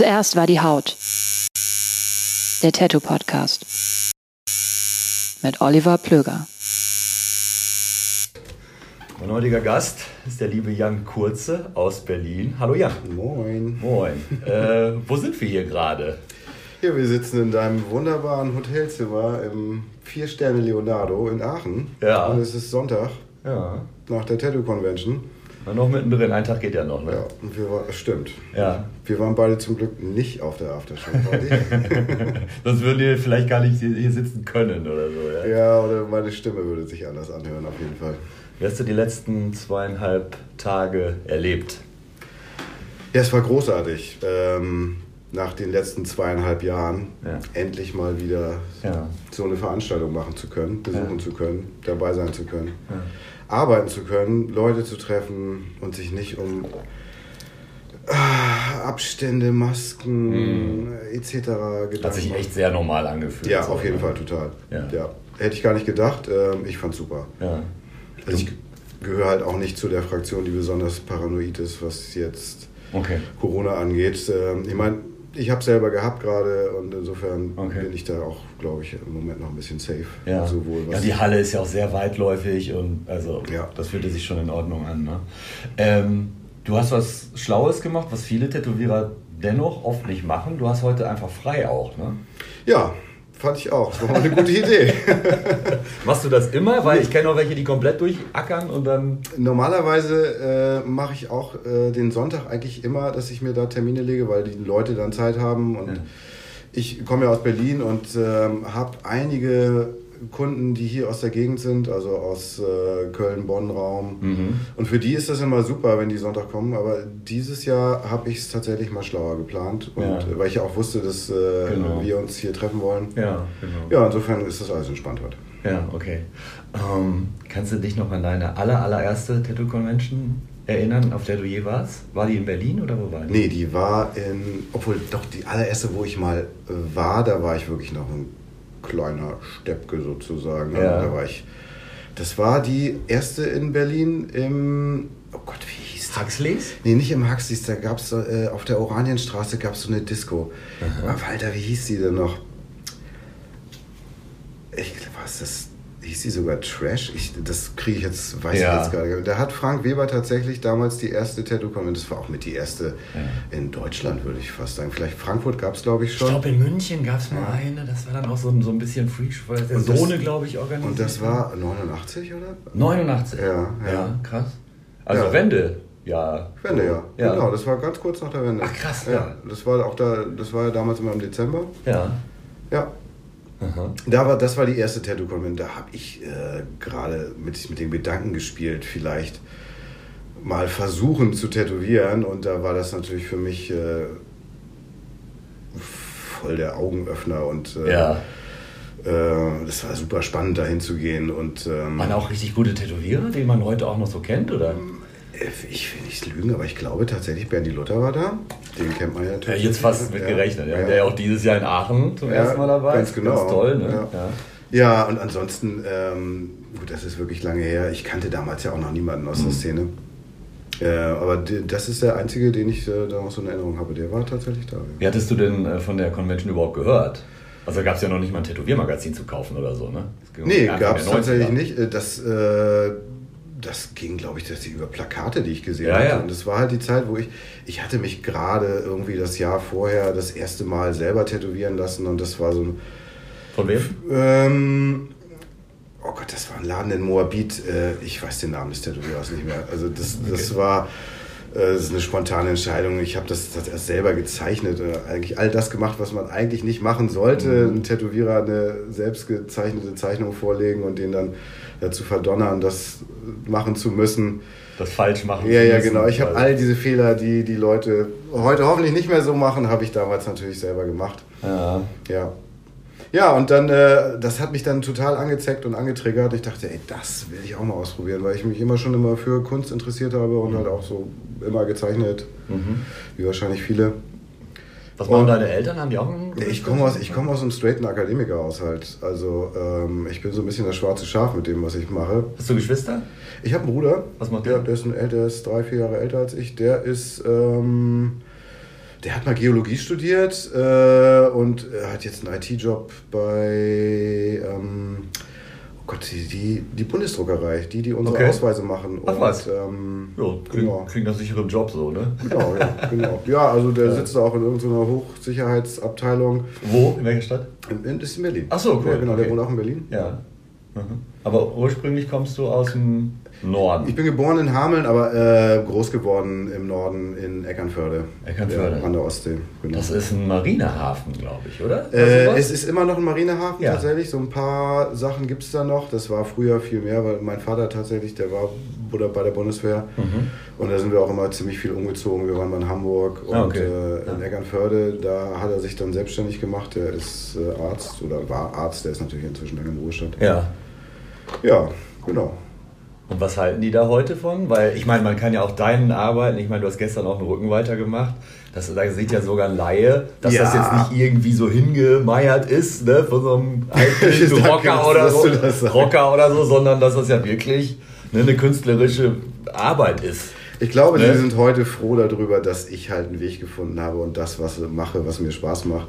Zuerst war die Haut. Der Tattoo Podcast. Mit Oliver Plöger. Mein heutiger Gast ist der liebe Jan Kurze aus Berlin. Hallo Jan. Moin. Moin. Äh, wo sind wir hier gerade? Hier, wir sitzen in deinem wunderbaren Hotelzimmer im Vier-Sterne Leonardo in Aachen. Ja. Und es ist Sonntag Ja. nach der Tattoo Convention. Na, noch mittendrin. Ein Tag geht ja noch, Ja, ne? und wir war, stimmt. Ja. Wir waren beide zum Glück nicht auf der Aftershow-Party. Sonst würden wir vielleicht gar nicht hier hier sitzen können oder so, ja? ja, oder meine Stimme würde sich anders anhören, auf jeden Fall. Wie hast du die letzten zweieinhalb Tage erlebt? Ja, es war großartig. Ähm, nach den letzten zweieinhalb Jahren Ja. endlich mal wieder Ja. so eine Veranstaltung machen zu können, besuchen Ja. zu können, dabei sein zu können, arbeiten zu können, Leute zu treffen und sich nicht um ah, Abstände, Masken etc. Gedanken Mhm. Hat sich echt sehr normal angefühlt. Ja, so, auf jeden ne? Fall, total. Ja. Hätte ich gar nicht gedacht. Ähm, ich fand's super. Ja. Also ich gehöre halt auch nicht zu der Fraktion, die besonders paranoid ist, was jetzt Okay. Corona angeht. Ähm, ich meine, ich habe selber gehabt gerade und insofern Okay. bin ich da auch, glaube ich, im Moment noch ein bisschen safe. Ja. Sowohl ja, die Halle ist ja auch sehr weitläufig und also Ja. das fühlte sich schon in Ordnung an. Ne? Ähm, du hast was Schlaues gemacht, was viele Tätowierer dennoch oft nicht machen. Du hast heute einfach frei auch. Ne? ja, fand ich auch. Das war mal eine gute Idee. Machst du das immer? Weil ich kenne auch welche, die komplett durchackern und dann. Normalerweise äh, mache ich auch äh, den Sonntag eigentlich immer, dass ich mir da Termine lege, weil die Leute dann Zeit haben. Und Ja. ich komme ja aus Berlin und ähm, habe einige Kunden, die hier aus der Gegend sind, also aus äh, Köln-Bonn-Raum. Mhm. Und für die ist das immer super, wenn die Sonntag kommen. Aber dieses Jahr habe ich es tatsächlich mal schlauer geplant. Und, Ja. äh, Weil ich ja auch wusste, dass äh, Genau. wir uns hier treffen wollen. Ja, genau. Ja, insofern ist das alles entspannt heute. Ja, okay. Ähm, kannst du dich noch an deine aller, allererste Tattoo-Convention erinnern, auf der du je warst? War die in Berlin oder wo war die? Nee, die war in, obwohl doch die allererste, wo ich mal äh, war, da war ich wirklich noch ein kleiner Steppke sozusagen. Also Ja. Da war ich, das war die erste in Berlin im, oh Gott, wie hieß die? Huxleys? Nee, nicht im Huxleys, da gab es äh, auf der Oranienstraße gab es so eine Disco. Aber Alter, wie hieß die denn noch? Ich, was das? Hieß die sogar Trash? Ich, das kriege ich jetzt, weiß Ja. ich jetzt gar nicht. Da hat Frank Weber tatsächlich damals die erste Tattoo-Convention, das war auch mit die erste in Deutschland, würde ich fast sagen. Vielleicht Frankfurt gab es, glaube ich, Ich schon. glaube, in München gab es mal eine, das war dann auch so ein, so ein bisschen Freak, weil der Und das- Sohne, glaube ich, organisiert. Und das war 89, oder? 89. Ja, ja. krass. Also Ja. Wende, ja. Wende, ja. ja. Genau, das war ganz kurz nach der Wende. Ach, krass, ja. ja. Das war auch da, das war ja damals immer im Dezember. Ja. Ja. Aha. Da war, das war die erste Tattoo-Convention. Da habe ich äh, gerade mit, mit dem Gedanken gespielt, vielleicht mal versuchen zu tätowieren. Und da war das natürlich für mich äh, voll der Augenöffner. Und äh, Ja. Äh, das war super spannend, dahin zu gehen. Und, ähm, Waren auch richtig gute Tätowierer, die man heute auch noch so kennt, oder? Ich will nicht lügen, aber ich glaube tatsächlich, Berndi Luther war da. Den kennt man ja Ja, natürlich. jetzt fast mit Ja, gerechnet. Ja. ja. Der ja auch dieses Jahr in Aachen zum Ja, ersten Mal dabei ganz genau. Ganz toll, ne? Ja. Ja. Ja, und ansonsten, ähm, gut, das ist wirklich lange her. Ich kannte damals ja auch noch niemanden aus Mhm. der Szene. Äh, aber das ist der einzige, den ich äh, da noch so in Erinnerung habe. Der war tatsächlich da. Wie hattest du denn äh, von der Convention überhaupt gehört? Also gab es ja noch nicht mal ein Tätowiermagazin zu kaufen oder so, ne? Nee, gab es der 90er. tatsächlich nicht. Äh, Das, äh, das ging, glaube ich, das über Plakate, die ich gesehen Ja, hatte. ja. Und das war halt die Zeit, wo ich, ich hatte mich gerade irgendwie das Jahr vorher das erste Mal selber tätowieren lassen und das war so ein Von wem? Ähm, oh Gott, das war ein Laden in Moabit. Äh, ich weiß den Namen des Tätowierers nicht mehr. Also das, das war äh, das ist eine spontane Entscheidung. Ich habe das, das erst selber gezeichnet. Äh, eigentlich all das gemacht, was man eigentlich nicht machen sollte. Mhm. Ein Tätowierer eine selbst gezeichnete Zeichnung vorlegen und den dann dazu verdonnern, das machen zu müssen. Das falsch machen. Ja, zu ja, müssen, genau. Ich habe all diese Fehler, die die Leute heute hoffentlich nicht mehr so machen, habe ich damals natürlich selber gemacht. Ja. Ja. Ja, und dann, äh, das hat mich dann total angezeckt und angetriggert. Ich dachte, ey, das will ich auch mal ausprobieren, weil ich mich immer schon immer für Kunst interessiert habe und halt auch so immer gezeichnet, Mhm. wie wahrscheinlich viele. Was machen deine Eltern? Haben die auch einen Ich komme aus, ich komme aus einem straighten Akademikerhaushalt. Also ähm, ich bin so ein bisschen das schwarze Schaf mit dem, was ich mache. Hast du Geschwister? Ich habe einen Bruder. Was macht der? der? Der ist, ein, der ist drei, vier Jahre älter als ich. Der ist, ähm, der hat mal Geologie studiert äh, und er hat jetzt einen IT-Job bei, ähm, Gott, die, die, die Bundesdruckerei, die, die unsere Okay. Ausweise machen. Ach und, was. Ähm, Ja, klingt, genau. klingt nach sicherem Job so, ne? Genau, ja, genau. Ja, also der sitzt da auch in irgendeiner Hochsicherheitsabteilung. Wo? In welcher Stadt? In, in, ist in Berlin. Ach so, cool, Ja, genau, der okay. wohnt auch in Berlin. Ja. Mhm. Aber ursprünglich kommst du aus dem Norden. Ich bin geboren in Hameln, aber äh, groß geworden im Norden in Eckernförde. Eckernförde. An der Ostsee. Genau. Das ist ein Marinehafen, glaube ich, oder? Äh, es ist immer noch ein Marinehafen Ja. tatsächlich. So ein paar Sachen gibt es da noch. Das war früher viel mehr, weil mein Vater tatsächlich, der war oder bei der Bundeswehr. Mhm. Und da sind wir auch immer ziemlich viel umgezogen. Wir waren mal in Hamburg und Ah, okay. äh, in. Eckernförde. Da hat er sich dann selbstständig gemacht. Der ist äh, Arzt oder war Arzt. Der ist natürlich inzwischen lange im Ruhestand. ja. Ja, genau. Und was halten die da heute von? Weil ich meine, man kann ja auch deinen arbeiten. Ich meine, du hast gestern auch einen Rücken weitergemacht. Das, da sieht ja sogar ein Laie, dass Ja. das jetzt nicht irgendwie so hingemeiert ist, ne, von so einem alten Rocker oder so. Rocker oder so, sondern dass das ja wirklich ne, eine künstlerische Arbeit ist. Ich glaube, Ne? sie sind heute froh darüber, dass ich halt einen Weg gefunden habe und das, was ich mache, was mir Spaß macht.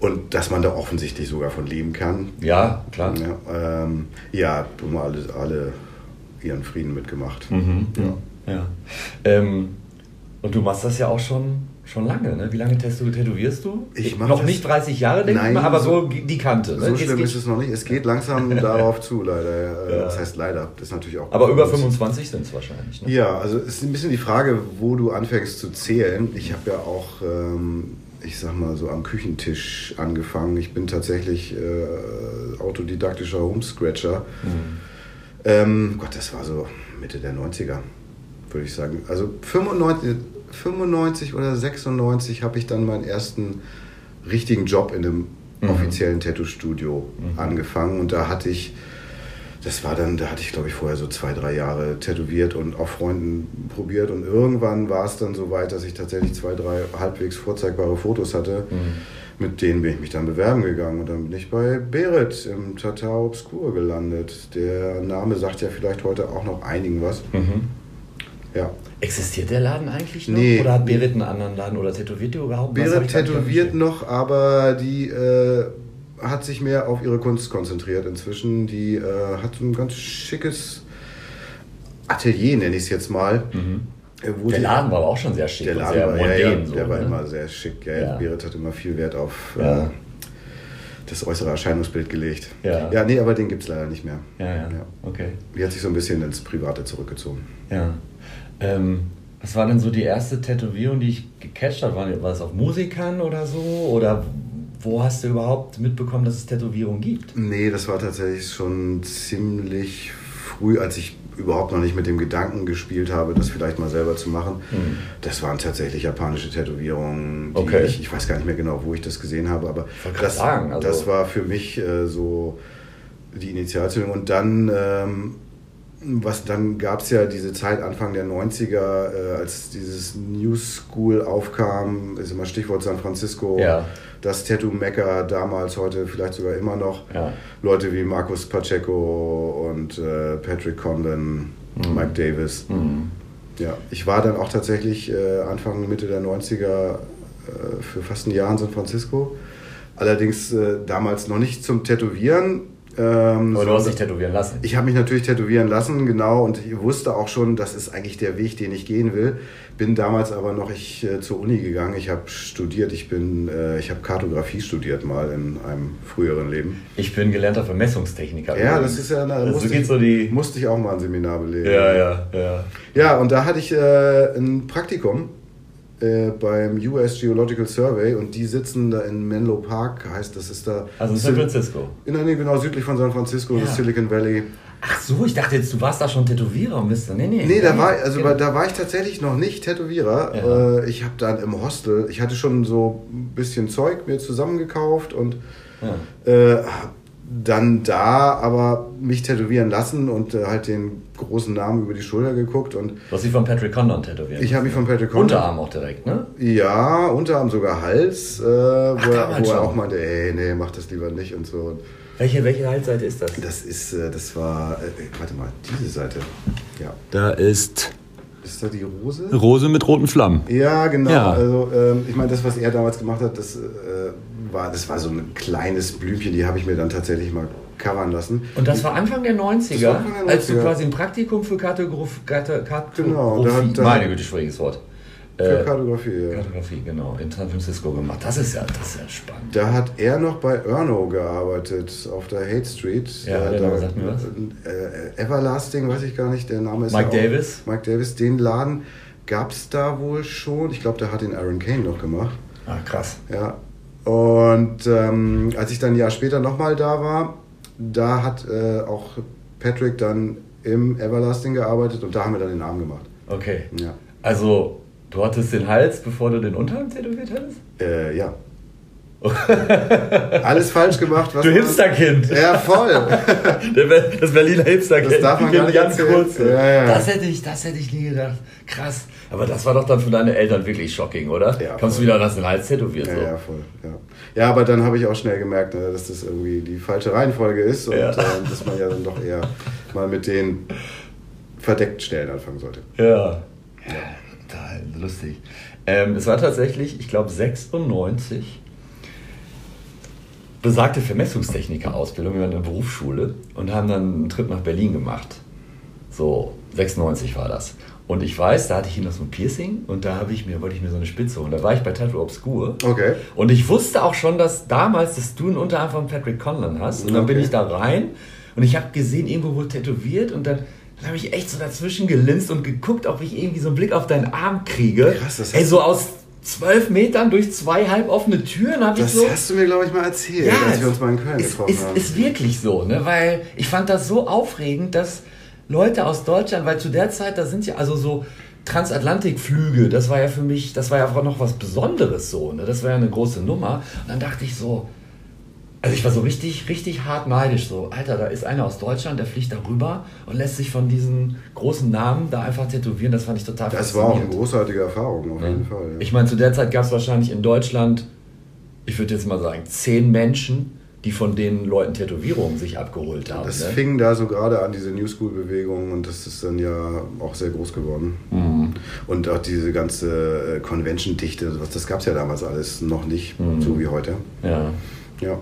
Und dass man da offensichtlich sogar von leben kann. Ja, klar. Ja, ähm, ja alle, alle ihren Frieden mitgemacht. Mhm. Ja. Ja. Ähm, und du machst das ja auch schon, schon lange, ne? Wie lange tätow- tätowierst du? Ich mach Noch nicht 30 Jahre, denke ich mal, aber so- so die Kante. Ne? So schlimm geht- ist es noch nicht. Es geht langsam darauf zu, leider. Ja. Das heißt leider. Das ist natürlich auch. Aber über gut. 25 sind es wahrscheinlich. Ne? Ja, also es ist ein bisschen die Frage, wo du anfängst zu zählen. Ich habe ja auch, ähm, ich sag mal so am Küchentisch angefangen. Ich bin tatsächlich äh, autodidaktischer Homescratcher. Ähm, Gott, das war so Mitte der 90er, würde ich sagen. Also 95, 95 oder 96 habe ich dann meinen ersten richtigen Job in einem Mhm. offiziellen Tattoo-Studio angefangen und da hatte ich das war dann, da hatte ich glaube ich vorher so zwei, drei Jahre tätowiert und auf Freunden probiert und irgendwann war es dann so weit, dass ich tatsächlich zwei, drei halbwegs vorzeigbare Fotos hatte. Mit denen bin ich mich dann bewerben gegangen und dann bin ich bei Berit im Tatar Obscur gelandet. Der Name sagt ja vielleicht heute auch noch einigen was. Mhm. Ja. Existiert der Laden eigentlich noch? Nee. Oder hat Berit einen anderen Laden? Oder tätowiert die überhaupt? Nicht tätowiert noch, aber die äh, hat sich mehr auf ihre Kunst konzentriert inzwischen. Die äh, hat so ein ganz schickes Atelier, nenne ich es jetzt mal. Mhm. Der sie- Laden war aber auch schon sehr schick Der Laden sehr war, modern. ja, ja, so, der war ne? immer sehr schick. Ja, Ja. Berit hat immer viel Wert auf äh, das äußere Erscheinungsbild gelegt. Ja. ja nee, aber den gibt es leider nicht mehr. Ja, ja, Ja. okay. Die hat sich so ein bisschen ins Private zurückgezogen. Ja. Ähm, was war denn so die erste Tätowierung, die ich gecatcht habe? War, war das auf Musikern oder so? Oder wo hast du überhaupt mitbekommen, dass es Tätowierungen gibt? Nee, das war tatsächlich schon ziemlich früh, als ich überhaupt noch nicht mit dem Gedanken gespielt habe, das vielleicht mal selber zu machen. Das waren tatsächlich japanische Tätowierungen. Okay. ich, ich weiß gar nicht mehr genau, wo ich das gesehen habe, aber das, sagen, also- das war für mich äh, so die Initialzündung. Und dann, ähm, was dann gab es ja diese Zeit Anfang der 90er, äh, als dieses New School aufkam, ist immer Stichwort San Francisco, Ja. Das Tattoo-Mecca damals, heute vielleicht sogar immer noch. Ja. Leute wie Markus Pacheco und äh, Patrick Conlon, Mhm. Mike Davis. Ja, ich war dann auch tatsächlich äh, Anfang, Mitte der 90er äh, für fast ein Jahr in San Francisco. Allerdings äh, damals noch nicht zum Tätowieren. Ähm, Aber du hast dich tätowieren lassen. ich habe mich natürlich tätowieren lassen, genau, und ich wusste auch schon, das ist eigentlich der Weg, den ich gehen will. Bin damals aber noch ich, äh, zur Uni gegangen. Ich habe studiert, ich bin, äh, ich habe Kartografie studiert mal in einem früheren Leben. Ich bin gelernter Vermessungstechniker. Ja, das ist ja, da Also musste, geht ich, so die. musste ich auch mal ein Seminar belegen. Ja, ja, ja. Ja, und da hatte ich äh, ein Praktikum äh, beim US Geological Survey und die sitzen da in Menlo Park, heißt das ist da. Also in San Francisco. In Nähe, genau südlich von San Francisco, Ja. das Silicon Valley. Ach so, ich dachte jetzt, du warst da schon Tätowierer und bist da. Nee, nee. Nee, da war, also Genau. da war ich tatsächlich noch nicht Tätowierer. Ja. Äh, ich habe dann im Hostel, ich hatte schon so ein bisschen Zeug mir zusammengekauft und Ja. äh, dann da aber mich tätowieren lassen und äh, halt den großen Namen über die Schulter geguckt und Du hast dich von Patrick Condon tätowiert. ich habe mich von Patrick Conlon- Unterarm auch direkt, ne? Ja, Unterarm sogar Hals, äh, wo, er, wo er auch meinte, ey, nee, mach das lieber nicht und so. Und Welche, welche Halsseite ist das? das ist, äh, das war, äh, warte mal, diese Seite. Ja. Da ist Ist da die Rose? Rose mit roten Flammen. Ja, genau. Ja. Also ähm, ich meine, das, was er damals gemacht hat, das äh, war, das war so ein kleines Blümchen, die habe ich mir dann tatsächlich mal covern lassen. Und das war Anfang der 90er, Das war Anfang der als du 90er. quasi ein Praktikum für Kartograf Karte- Kartografie, Genau, da da- meine Güte, schwieriges Wort. Für Äh, Kartografie, ja. Kartografie, genau, in San Francisco gemacht. Das ist ja, das ist ja spannend. Da hat er noch bei Erno gearbeitet, auf der Hate Street. Ja, Äh, der da, sagt mir was. Äh, Everlasting, weiß ich gar nicht, der Name ist Mike ja auch- Davis? Mike Davis, den Laden gab es da wohl schon. Ich glaube, der hat den Aaron Kane noch gemacht. Ah, krass. Ja. Und ähm, als ich dann ein Jahr später nochmal da war, da hat äh, auch Patrick dann im Everlasting gearbeitet und da haben wir dann den Arm gemacht. Okay. Ja. Also, du hattest den Hals, bevor du den Unterarm tätowiert hattest? Äh, ja. Alles falsch gemacht. Was Du Hipsterkind. Ja, voll. Das Berliner Hipsterkind. Das darf man gar nicht Ganz kurz. Ja, ja. Das, hätte ich, das hätte ich nie gedacht. Krass. Aber das war doch dann für deine Eltern wirklich shocking, oder? Ja, Kommst du wieder und hast den Hals tätowiert? Ja, so. ja, voll. Ja, ja aber dann habe ich auch schnell gemerkt, ne, dass das irgendwie die falsche Reihenfolge ist und Ja. äh, dass man ja dann doch eher mal mit den verdeckten Stellen anfangen sollte. Ja. ja. Total lustig. Ähm, es war tatsächlich, ich glaube, 96 besagte Vermessungstechniker-Ausbildung. Wir waren in der Berufsschule und haben dann einen Trip nach Berlin gemacht. So, 96 war das. Und ich weiß, da hatte ich hier noch so ein Piercing und da habe ich mir, wollte ich mir so eine Spitze holen. Da war ich bei Tattoo Obscure. Okay. Und ich wusste auch schon, dass damals, dass du einen Unterarm von Patrick Conlon hast. Und dann bin Okay. ich da rein und ich habe gesehen, irgendwo wurde tätowiert und dann, dann habe ich echt so dazwischen gelinst und geguckt, ob ich irgendwie so einen Blick auf deinen Arm kriege. Krass, das Ey, so aus zwölf Metern durch zwei halboffene Türen habe ich Das so. hast du mir, glaube ich, mal erzählt, als wir uns mal in Köln ist, getroffen ist, haben. ist wirklich so, ne? Weil ich fand das so aufregend, dass Leute aus Deutschland, weil zu der Zeit, da sind ja also so Transatlantikflüge, das war ja für mich, das war ja auch noch was Besonderes so, ne? Das war ja eine große Nummer. Und dann dachte ich so, also ich war so richtig, richtig hart neidisch. So, Alter, da ist einer aus Deutschland, der fliegt da rüber und lässt sich von diesen großen Namen da einfach tätowieren. Das fand ich total das war auch eine großartige Erfahrung, auf jeden Fall. Ja. Ich meine, zu der Zeit gab es wahrscheinlich in Deutschland, ich würde jetzt mal sagen, zehn Menschen, die von den Leuten Tätowierungen sich abgeholt haben. das ne? fing da so gerade an, diese New School-Bewegung, und das ist dann ja auch sehr groß geworden. Mhm. Und auch diese ganze äh, Convention-Dichte, was- das gab es ja damals alles noch nicht, Mhm. so wie heute. ja. Ja.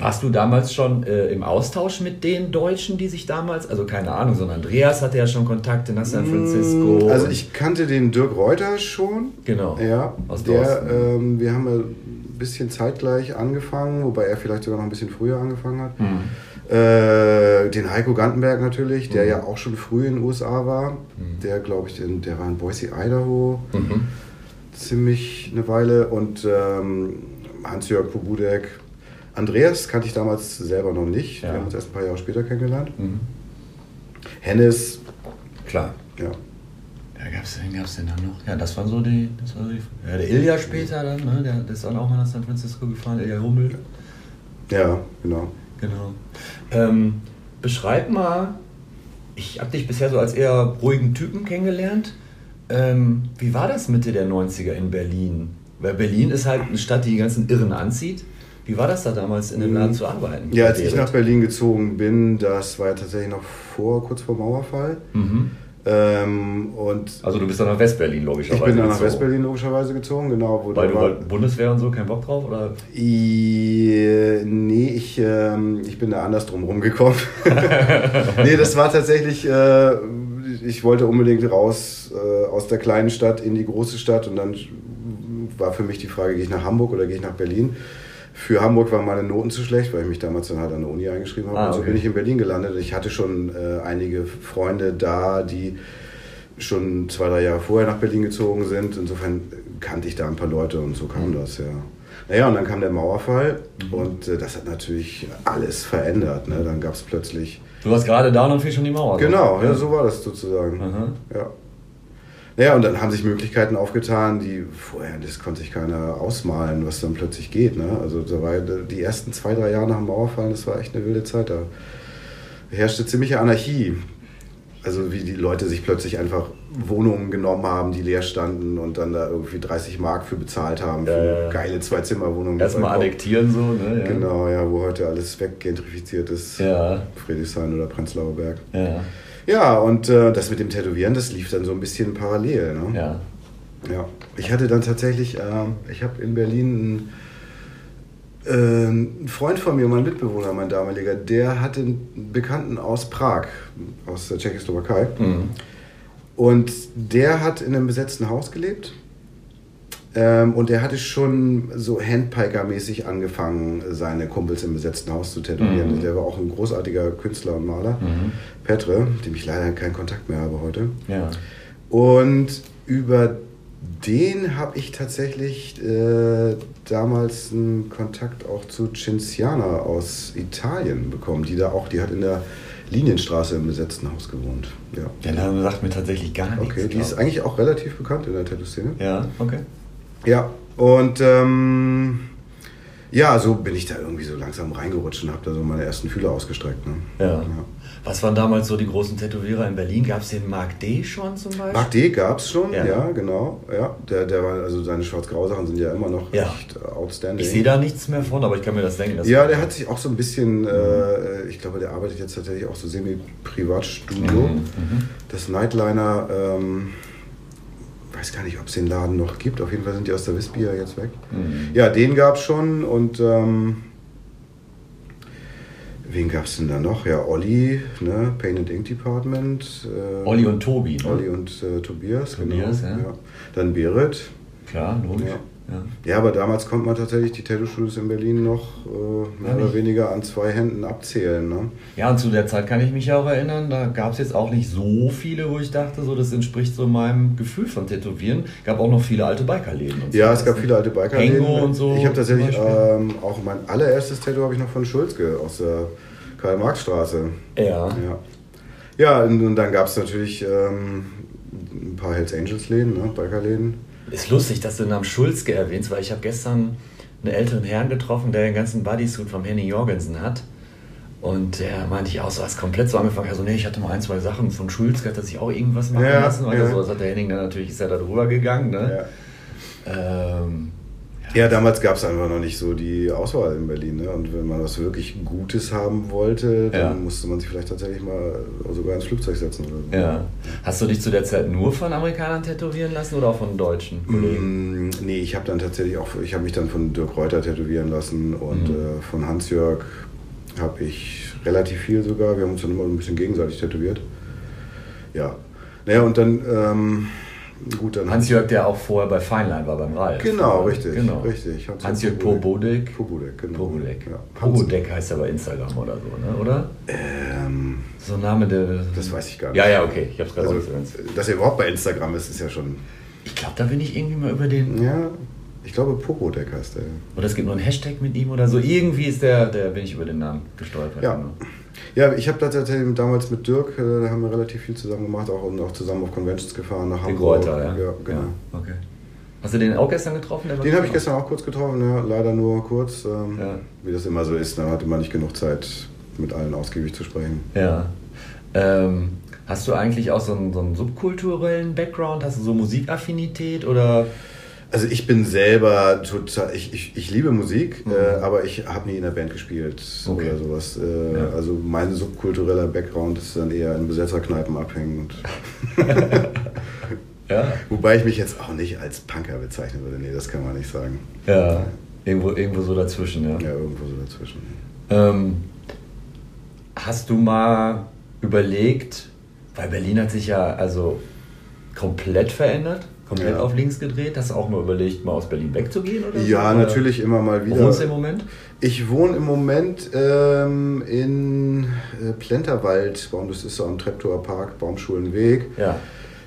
Warst du damals schon äh, im Austausch mit den Deutschen, die sich damals, also keine Ahnung, sondern Andreas hatte ja schon Kontakte nach San Francisco. Also ich kannte den Dirk Reuter schon. Genau. Ja, Aus der, ähm, wir haben ein bisschen zeitgleich angefangen, wobei er vielleicht sogar noch ein bisschen früher angefangen hat. Mhm. Äh, den Heiko Gantenberg natürlich, der Mhm. ja auch schon früh in den USA war. Der, glaube ich, in, der war in Boise, Idaho Mhm. ziemlich eine Weile. Und ähm, Hans-Jörg Pobudek. Andreas kannte ich damals selber noch nicht. Ja. Wir haben uns erst ein paar Jahre später kennengelernt. Mhm. Hennes, Klar. ja. Ja, gab's, wen gab's denn da noch? Ja, das waren so die. Das war so die ja, der Ilja später dann, ne? Der, der ist dann auch mal nach San Francisco gefahren, Ilja Hummel. Ja, genau. Genau. Ähm, beschreib mal, ich habe dich bisher so als eher ruhigen Typen kennengelernt. Ähm, wie war das Mitte der 90er in Berlin? Weil Berlin ist halt eine Stadt, die die ganzen Irren anzieht. Wie war das da damals in dem Laden zu arbeiten? Mhm. Ja, als ich nach Berlin gezogen bin, das war ja tatsächlich noch vor, kurz vor Mauerfall. Mhm. Ähm, und Also du bist dann nach Westberlin logischerweise ich bin dann nach gezogen. Westberlin logischerweise gezogen, genau. Wo Weil du war- Bundeswehr und so keinen Bock drauf? Oder? I, nee, ich, ähm, ich bin da anders drum rumgekommen. nee, das war tatsächlich, äh, ich wollte unbedingt raus äh, aus der kleinen Stadt in die große Stadt und dann war für mich die Frage, gehe ich nach Hamburg oder gehe ich nach Berlin? Für Hamburg waren meine Noten zu schlecht, weil ich mich damals dann halt an der Uni eingeschrieben habe. Ah, und so okay. bin ich in Berlin gelandet. Ich hatte schon äh, einige Freunde da, die schon zwei, drei Jahre vorher nach Berlin gezogen sind. Insofern kannte ich da ein paar Leute und so kam das, ja. Naja, und dann kam der Mauerfall und äh, das hat natürlich alles verändert. Ne? Dann gab es plötzlich. Du warst gerade da und dann fiel schon die Mauer. ne? Genau, ja, so war das sozusagen. Aha. Ja. Naja, und dann haben sich Möglichkeiten aufgetan, die vorher, das konnte sich keiner ausmalen, was dann plötzlich geht. Ne? Also da war die ersten zwei, drei Jahre nach dem Mauerfall, das war echt eine wilde Zeit. Da herrschte ziemliche Anarchie. Also wie die Leute sich plötzlich einfach Wohnungen genommen haben, die leer standen und dann da irgendwie 30 Mark für bezahlt haben für Ja, ja, geile Zwei-Zimmer-Wohnung. mit Erstmal annektieren so, ne? Ja. Genau, ja, wo heute alles weggentrifiziert ist. Ja. Friedrichshain oder Prenzlauer Berg. Ja. Ja, und äh, das mit dem Tätowieren, das lief dann so ein bisschen parallel. Ne? Ja. Ja. Ich hatte dann tatsächlich, ähm, ich habe in Berlin einen, äh, einen Freund von mir, mein Mitbewohner, mein damaliger, der hatte einen Bekannten aus Prag, aus der Tschechoslowakei. Mhm. Und der hat in einem besetzten Haus gelebt. Ähm, und der hatte schon so Handpiker-mäßig angefangen, seine Kumpels im besetzten Haus zu tätowieren. Mhm. Der war auch ein großartiger Künstler und Maler. Mhm. Petre, dem ich leider keinen Kontakt mehr habe heute. Ja. Und über den habe ich tatsächlich äh, damals einen Kontakt auch zu Cinziana aus Italien bekommen, die da auch, die hat in der Linienstraße im besetzten Haus gewohnt. Ja. Der Name sagt mir tatsächlich gar nichts. Okay, die ist eigentlich auch relativ bekannt in der Tattoo-Szene. Ja, okay. Ja, und ähm, ja, so bin ich da irgendwie so langsam reingerutscht und habe da so meine ersten Fühler ausgestreckt. Ne? Ja. Was waren damals so die großen Tätowierer in Berlin? Gab es den Mark D schon zum Beispiel? Mark D gab es schon, Ja. ja, genau. Ja, der, der war, also seine schwarz-grau-Sachen sind ja immer noch Ja. echt outstanding. Ich sehe da nichts mehr von, aber ich kann mir das denken. Ja, der hat sich auch so ein bisschen, äh, ich glaube, der arbeitet jetzt tatsächlich auch so semi-Privatstudio. Mhm, mhm. Das Nightliner, ähm, weiß gar nicht, ob es den Laden noch gibt. Auf jeden Fall sind die aus der Wispia jetzt weg. Mhm. Ja, den gab es schon und ähm, wen gab es denn da noch? Ja, Olli, ne? Paint and Ink Department. Äh, Olli und Tobi, ne? Olli und äh, Tobias, Tobias, genau. ja. Dann Berit. Klar, logisch. Ja. Ja. Ja, aber damals konnte man tatsächlich die Tattoo-Studios in Berlin noch äh, mehr Ja, oder weniger an zwei Händen abzählen. Ne? Ja, und zu der Zeit kann ich mich ja auch erinnern, da gab es jetzt auch nicht so viele, wo ich dachte, so das entspricht so meinem Gefühl von Tätowieren. Gab auch noch viele alte Bikerläden. Und so. Ja, es gab viele alte Bikerläden. Hengo und so Ich habe tatsächlich ähm, auch mein allererstes Tattoo habe ich noch von Schulzke aus der Karl-Marx-Straße. Ja. Ja, ja und, und dann gab es natürlich ähm, ein paar Hells Angels-Läden, ne? Bikerläden. Ist lustig, dass du den Namen Schulzke erwähnst, weil ich habe gestern einen älteren Herrn getroffen, der den ganzen Bodysuit vom Henning Jorgensen hat. Und der meinte ich auch so, als komplett so angefangen, also nee, ich hatte mal ein, zwei Sachen von Schulzke, hat er sich auch irgendwas machen Ja, lassen oder ja. so. Das hat der Henning dann natürlich, ist er da drüber gegangen, ne? Ja. Ähm, Ja, damals gab es einfach noch nicht so die Auswahl in Berlin. Ne? Und wenn man was wirklich Gutes haben wollte, dann Ja. musste man sich vielleicht tatsächlich mal sogar ins Flugzeug setzen. Oder so. ja. Hast du dich zu der Zeit nur von Amerikanern tätowieren lassen oder auch von deutschen Kollegen? Mm, Nee, ich habe dann tatsächlich auch, ich habe mich dann von Dirk Reuter tätowieren lassen und Mhm. äh, von Hans-Jörg habe ich relativ viel sogar. Wir haben uns dann immer ein bisschen gegenseitig tätowiert. Ja. Naja, und dann, ähm, gut, dann. Hans-Jörg, der auch vorher bei Feinlein war beim Ralf. Genau, richtig. Genau. richtig. Hans-Jörg Pobodek. Pobodek, genau. Pobodek. Ja. Pobodek heißt er bei Instagram oder so, ne? oder? ähm, So ein Name, der. das weiß ich gar nicht. Ja, ja, okay. Ich hab's gerade Also, dass er überhaupt bei Instagram ist, ist ja schon. Ich glaube, da bin ich irgendwie mal über den. Ja, ich glaube, Pobodek heißt er. Oder es gibt nur einen Hashtag mit ihm oder so. Irgendwie ist der, der bin ich über den Namen gestolpert. Ja. genau. Ja, ich habe tatsächlich damals mit Dirk, äh, da haben wir relativ viel zusammen gemacht, auch, und auch zusammen auf Conventions gefahren nach Den Hamburg. Kräuter, ja. ja genau. Ja, okay. Hast du den auch gestern getroffen? Den habe ich gestern auch kurz getroffen, ja, leider nur kurz. Ähm, Ja. Wie das immer so ist, da hatte man nicht genug Zeit, mit allen ausgiebig zu sprechen. Ja. Ähm, hast du eigentlich auch so einen, so einen subkulturellen Background? Hast du so Musikaffinität oder? Also ich bin selber total, ich, ich, ich liebe Musik, Mhm. äh, aber ich habe nie in der Band gespielt Okay. oder sowas. Äh, Ja. Also mein subkultureller Background ist dann eher in Besetzerkneipen abhängen. Ja. wobei ich mich jetzt auch nicht als Punker bezeichnen würde. Nee, das kann man nicht sagen. Ja. Irgendwo, irgendwo so dazwischen, ja. Ja, irgendwo so dazwischen. Ähm, hast du mal überlegt, weil Berlin hat sich ja also komplett verändert, komplett Ja. auf links gedreht. Hast du auch mal überlegt, mal aus Berlin wegzugehen oder so? Ja, Oder natürlich immer mal Wo wieder. wohnst du im Moment? Ich wohne im Moment ähm, in äh, Plenterwald, das ist so am Treptower Park, Baumschulenweg. Ja.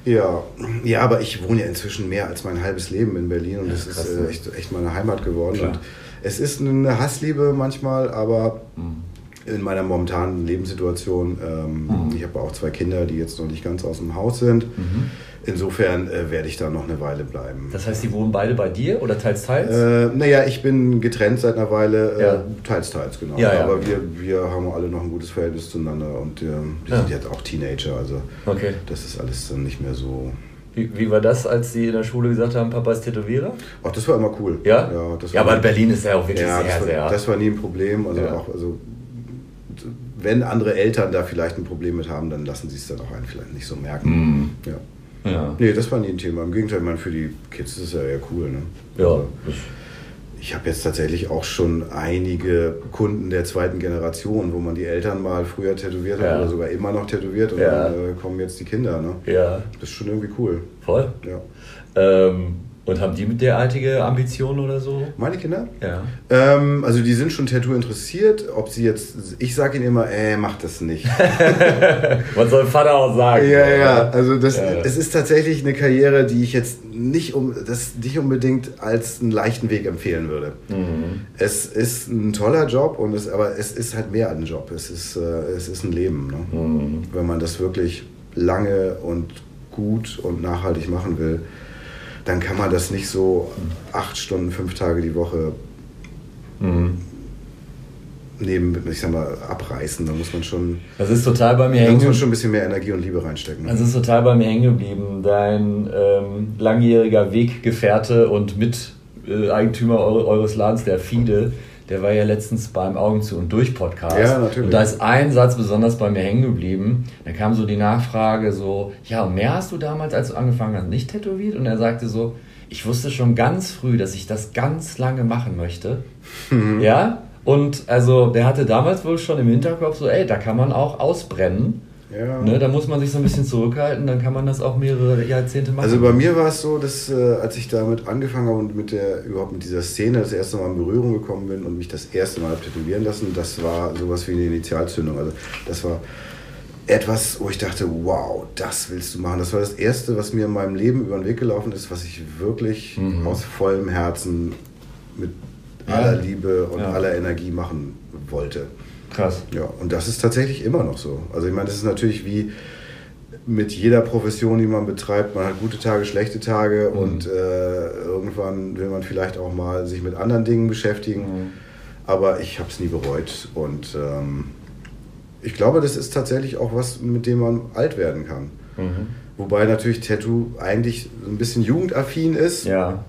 Ja, ja, aber ich wohne ja inzwischen mehr als mein halbes Leben in Berlin und Ja, das krass, ist ne? äh, echt, echt meine Heimat geworden. Klar. Und es ist eine Hassliebe manchmal, aber Mhm. In meiner momentanen Lebenssituation, ähm, Mhm. ich habe auch zwei Kinder, die jetzt noch nicht ganz aus dem Haus sind. Mhm. Insofern äh, werde ich da noch eine Weile bleiben. Das heißt, die wohnen beide bei dir oder teils, teils? Äh, naja, ich bin getrennt seit einer Weile, Ja. äh, teils, teils, genau. Ja, ja. Aber wir, wir haben alle noch ein gutes Verhältnis zueinander und ähm, die sind jetzt auch Teenager, also okay. das ist alles dann nicht mehr so. Wie, wie war das, als sie in der Schule gesagt haben, Papa ist Tätowierer? Ach, das war immer cool. Ja? Ja, ja aber Berlin ist ja auch wirklich ja, sehr, das, war, sehr. das war nie ein Problem. Also Ja. auch, also wenn andere Eltern da vielleicht ein Problem mit haben, dann lassen sie es dann auch einen vielleicht nicht so merken. Mhm. Ja. ja. Nee, das war nie ein Thema. Im Gegenteil, ich meine, für die Kids ist es ja eher cool. Ne? Ja. Also, ich habe jetzt tatsächlich auch schon einige Kunden der zweiten Generation, wo man die Eltern mal früher tätowiert hat Ja. oder sogar immer noch tätowiert und Ja. dann äh, kommen jetzt die Kinder. Ne? ja, Das ist schon irgendwie cool. voll. Ja. Ähm, und haben die mit derartige Ambitionen oder so? Meine Kinder? Ja. Ähm, also die sind schon Tattoo interessiert. Ob sie jetzt, ich sage ihnen immer, ey, mach das nicht. Was soll Vater auch sagen? ja, ja. Also das, Ja. es ist tatsächlich eine Karriere, die ich jetzt nicht um, das nicht unbedingt als einen leichten Weg empfehlen würde. Mhm. Es ist ein toller Job und es, aber es ist halt mehr ein Job. Es ist, äh, es ist ein Leben. Ne? Mhm. Wenn man das wirklich lange und gut und nachhaltig machen will, dann kann man das nicht so acht Stunden, fünf Tage die Woche Mhm. neben, ich sag mal, abreißen. Da muss man schon, Das ist total bei mir da hängen muss man schon ein bisschen mehr Energie und Liebe reinstecken. Das ist total bei mir hängen geblieben. Dein ähm, langjähriger Weggefährte und Miteigentümer eure, eures Ladens, der Fide, der war ja letztens beim Augen zu und durch Podcast. Ja, natürlich. Und da ist ein Satz besonders bei mir hängen geblieben. Da kam so die Nachfrage so, ja, mehr hast du damals, als du angefangen hast, nicht tätowiert? Und er sagte so, ich wusste schon ganz früh, dass ich das ganz lange machen möchte. Mhm. Ja? Und also, der hatte damals wohl schon im Hinterkopf so, ey, da kann man auch ausbrennen. Ja. Ne, da muss man sich so ein bisschen zurückhalten, dann kann man das auch mehrere Jahrzehnte machen. Also bei mir war es so, dass äh, als ich damit angefangen habe und mit der überhaupt mit dieser Szene das erste Mal in Berührung gekommen bin und mich das erste Mal tätowieren lassen, das war sowas wie eine Initialzündung. Also das war etwas, wo ich dachte, wow, das willst du machen. Das war das erste, was mir in meinem Leben über den Weg gelaufen ist, was ich wirklich Mhm. aus vollem Herzen mit Ja. aller Liebe und Ja. aller Energie machen wollte. Krass. Ja, und das ist tatsächlich immer noch so. Also ich meine, das ist natürlich wie mit jeder Profession, die man betreibt. Man hat gute Tage, schlechte Tage Mhm. und äh, irgendwann will man vielleicht auch mal sich mit anderen Dingen beschäftigen. Mhm. Aber ich habe es nie bereut und ähm, ich glaube, das ist tatsächlich auch was, mit dem man alt werden kann. Mhm. Wobei natürlich Tattoo eigentlich ein bisschen jugendaffin ist. Ja.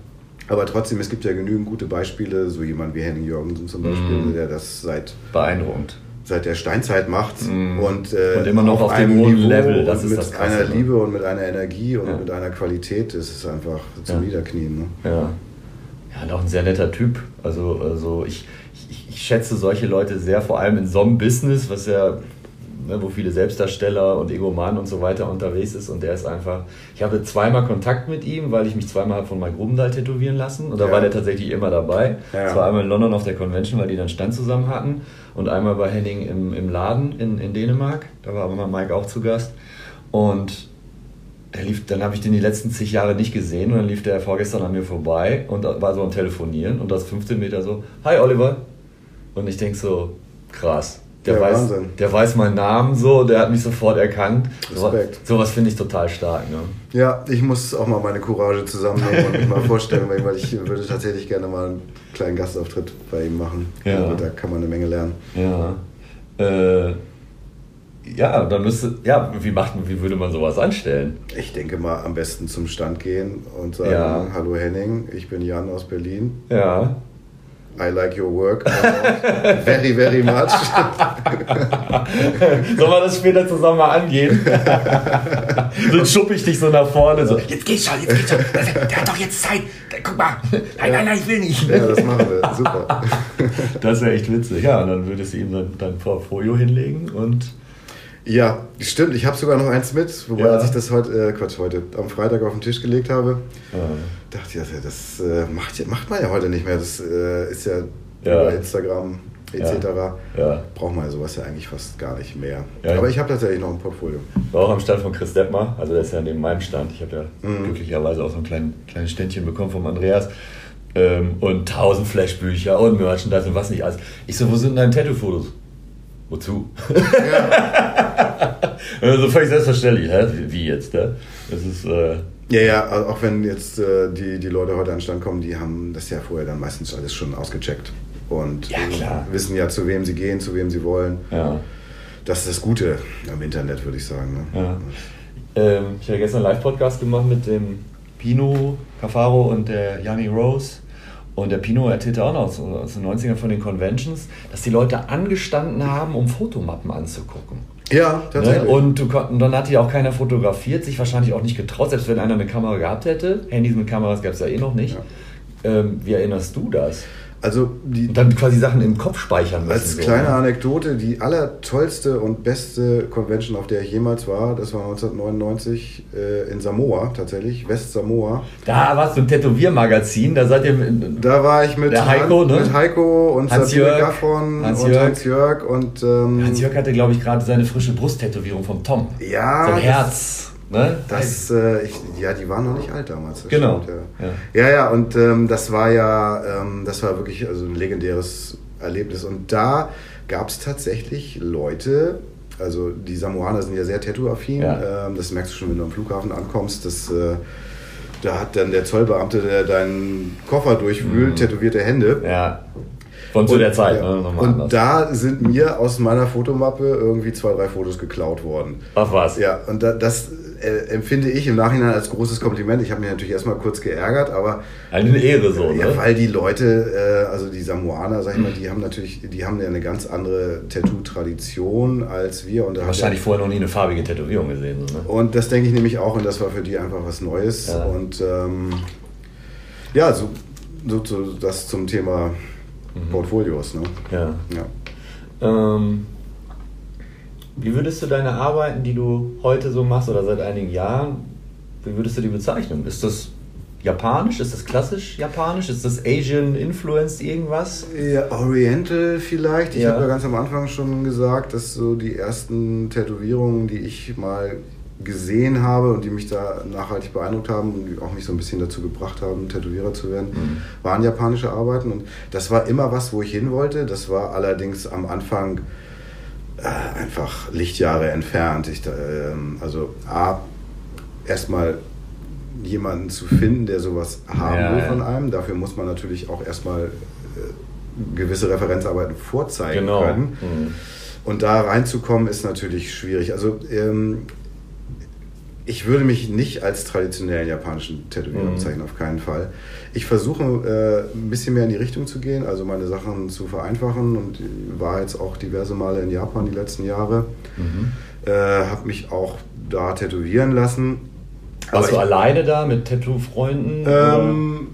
Aber trotzdem, es gibt ja genügend gute Beispiele, so jemand wie Henning Jürgensen zum Beispiel, Mhm. der das seit Beeindruckend. seit der Steinzeit macht Mm. und, äh, Und immer noch auf dem einem hohen Level, das mit Krasse, einer ne? Liebe und mit einer Energie und Ja. mit einer Qualität, das ist einfach zum Ja. Niederknien. Ne? Ja. Ja, und auch ein sehr netter Typ. Also, also ich, ich, ich schätze solche Leute sehr, vor allem in so einem Business, was ja, ne, wo viele Selbstdarsteller und Egomanen und so weiter unterwegs ist. Und der ist einfach. Ich hatte zweimal Kontakt mit ihm, weil ich mich zweimal von Mike Grubendahl tätowieren lassen. Und da Ja. war der tatsächlich immer dabei. Ja. Das war einmal in London auf der Convention, weil die dann Stand zusammen hatten. Und einmal bei Henning im, im Laden in, in Dänemark. Da war aber mal Mike auch zu Gast. Und lief, dann habe ich den die letzten zig Jahre nicht gesehen und dann lief der vorgestern an mir vorbei und war so am Telefonieren und aus 15 Meter so, hi Oliver. Und ich denke so, krass. Der, Ja, weiß, Wahnsinn. der weiß meinen Namen so, der hat mich sofort erkannt. So, Respekt. sowas finde ich total stark. Ne? Ja, ich muss auch mal meine Courage zusammennehmen und mich mal vorstellen, weil ich würde tatsächlich gerne mal einen kleinen Gastauftritt bei ihm machen. Ja. Also, da kann man eine Menge lernen. Ja. Äh, ja, dann müsste, ja, wie macht wie würde man sowas anstellen? Ich denke mal, am besten zum Stand gehen und sagen, Ja. hallo Henning, ich bin Jan aus Berlin. Ja. I like your work. very, very much. Sollen wir das später zusammen mal angehen? so schupp ich dich so nach vorne. So, jetzt geht's schon, jetzt geht's schon. Der hat doch jetzt Zeit. Guck mal. Nein, nein, nein, ich will nicht. ja, das machen wir. Super. Das wäre echt witzig. Ja, und dann würdest du ihm dann dein Portfolio hinlegen und. Ja, stimmt. Ich habe sogar noch eins mit. Wobei, Ja. als ich das heute, äh, Quatsch, heute, am Freitag auf den Tisch gelegt habe, Ja. dachte ich, ja, das äh, macht, macht man ja heute nicht mehr. Das äh, ist ja, Ja. über Instagram etc. Ja. Braucht man ja sowas ja eigentlich fast gar nicht mehr. Aber ich habe tatsächlich noch ein Portfolio. War auch am Stand von Chris Deppmer, also der ist ja neben meinem Stand. Ich habe ja Mhm. glücklicherweise auch so ein klein, kleines Ständchen bekommen vom Andreas. Ähm, und tausend Flashbücher und Merchandise und was nicht alles. Ich so, wo sind deine Tattoo-Fotos? Wozu? also völlig selbstverständlich, hä? Wie- jetzt, ne? Das ist, äh, Ja, ja, auch wenn jetzt äh, die, die Leute heute an den Stand kommen, die haben das ja vorher dann meistens alles schon ausgecheckt. Und Ja, wissen ja, zu wem sie gehen, zu wem sie wollen. ja. Das ist das Gute am Internet, würde ich sagen. Ne? Ja. Ähm, ich habe gestern einen Live-Podcast gemacht mit dem Pino Cafaro und der Yanni Rose. Und der Pino erzählte auch noch aus, aus den 90ern von den Conventions, dass die Leute angestanden haben, um Fotomappen anzugucken. Ja, Ne? tatsächlich. Und, du, und dann hat die auch keiner fotografiert, sich wahrscheinlich auch nicht getraut, selbst wenn einer eine Kamera gehabt hätte. Handys mit Kameras gab es ja eh noch nicht. Ähm, wie erinnerst du das? Also die, Und dann quasi Sachen im Kopf speichern müssen. Als so, kleine ne? Anekdote, die allertollste und beste Convention, auf der ich jemals war, das war 1999 äh, in Samoa tatsächlich, West-Samoa. Da warst du im Tätowiermagazin, da seid ihr. mit- Da war ich mit, Der Heiko, Han- ne? mit Heiko und Hans-Jörg. Sabine Gaffron Hans-Jörg. und Hans-Jörg und ähm, Hans-Jörg hatte, glaube ich, gerade seine frische Brusttätowierung vom Tom. ja, das- Herz. Ne? Das, äh, ich, ja, die waren noch nicht alt damals. das Genau. stimmt, ja. ja, ja, und ähm, das war ja, ähm, das war wirklich also ein legendäres Erlebnis. Und da gab es tatsächlich Leute, also die Samoaner sind ja sehr tattoo-affin. Ja. Ähm, das merkst du schon, wenn du am Flughafen ankommst. Das, äh, da hat dann der Zollbeamte, der deinen Koffer durchwühlt, tätowierte Hände. Ja. Von zu der Zeit, ja, ne? Nochmal und anders. da sind mir aus meiner Fotomappe irgendwie zwei, drei Fotos geklaut worden. Ach was. Ja, und da, das äh, empfinde ich im Nachhinein als großes Kompliment. Ich habe mich natürlich erstmal kurz geärgert, aber Eine Ehre so, ne? ja, weil die Leute, äh, also die Samoaner, sag ich mal, die haben natürlich, die haben ja eine ganz andere Tattoo-Tradition als wir. Und Wahrscheinlich ja, vorher noch nie eine farbige Tätowierung gesehen. So, ne? und das denke ich nämlich auch, und das war für die einfach was Neues. Ja. Und ähm, ja, so, so, so das zum Thema Mhm. Portfolios. Ne? Ja. Ja. Ähm, wie würdest du deine Arbeiten, die du heute so machst oder seit einigen Jahren, wie würdest du die bezeichnen? Ist das japanisch? Ist das klassisch japanisch? Ist das Asian influenced irgendwas? Ja, Oriental vielleicht. Ich Ja. habe ja ganz am Anfang schon gesagt, dass so die ersten Tätowierungen, die ich mal gesehen habe und die mich da nachhaltig beeindruckt haben und die auch mich so ein bisschen dazu gebracht haben, Tätowierer zu werden, Mhm. waren japanische Arbeiten. Und das war immer was, wo ich hin wollte. Das war allerdings am Anfang äh, einfach Lichtjahre entfernt. Ich, ähm, also A, erstmal jemanden zu finden, der sowas haben Ja, will von einem. Dafür muss man natürlich auch erstmal äh, gewisse Referenzarbeiten vorzeigen Genau. können. Mhm. Und da reinzukommen ist natürlich schwierig. Also ähm, ich würde mich nicht als traditionellen japanischen Tätowierer Mhm. bezeichnen, auf keinen Fall. Ich versuche äh, ein bisschen mehr in die Richtung zu gehen, also meine Sachen zu vereinfachen und war jetzt auch diverse Male in Japan die letzten Jahre. Mhm. Äh, habe mich auch da tätowieren lassen. Warst du ich- alleine da mit Tattoo-Freunden? ähm,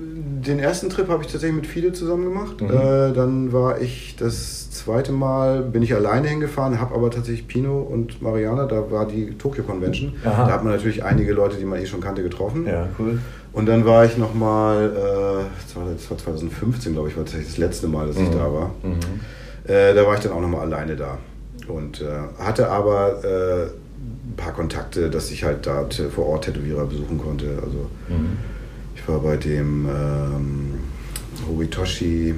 den ersten Trip habe ich tatsächlich mit Fide zusammen gemacht. Mhm. Äh, dann war ich das zweite Mal, bin ich alleine hingefahren, habe aber tatsächlich Pino und Mariana, da war die Tokyo Convention. Aha. Da hat man natürlich einige Leute, die man eh schon kannte, getroffen. ja, cool. Und dann war ich nochmal, äh, das war- das war 2015, glaube ich, war tatsächlich das letzte Mal, dass ich Mhm. da war. Mhm. Äh, da war ich dann auch nochmal alleine da. Und äh, hatte aber äh, ein paar Kontakte, dass ich halt da vor Ort Tätowierer besuchen konnte. Also Mhm. Ich war bei dem ähm, Horitoshi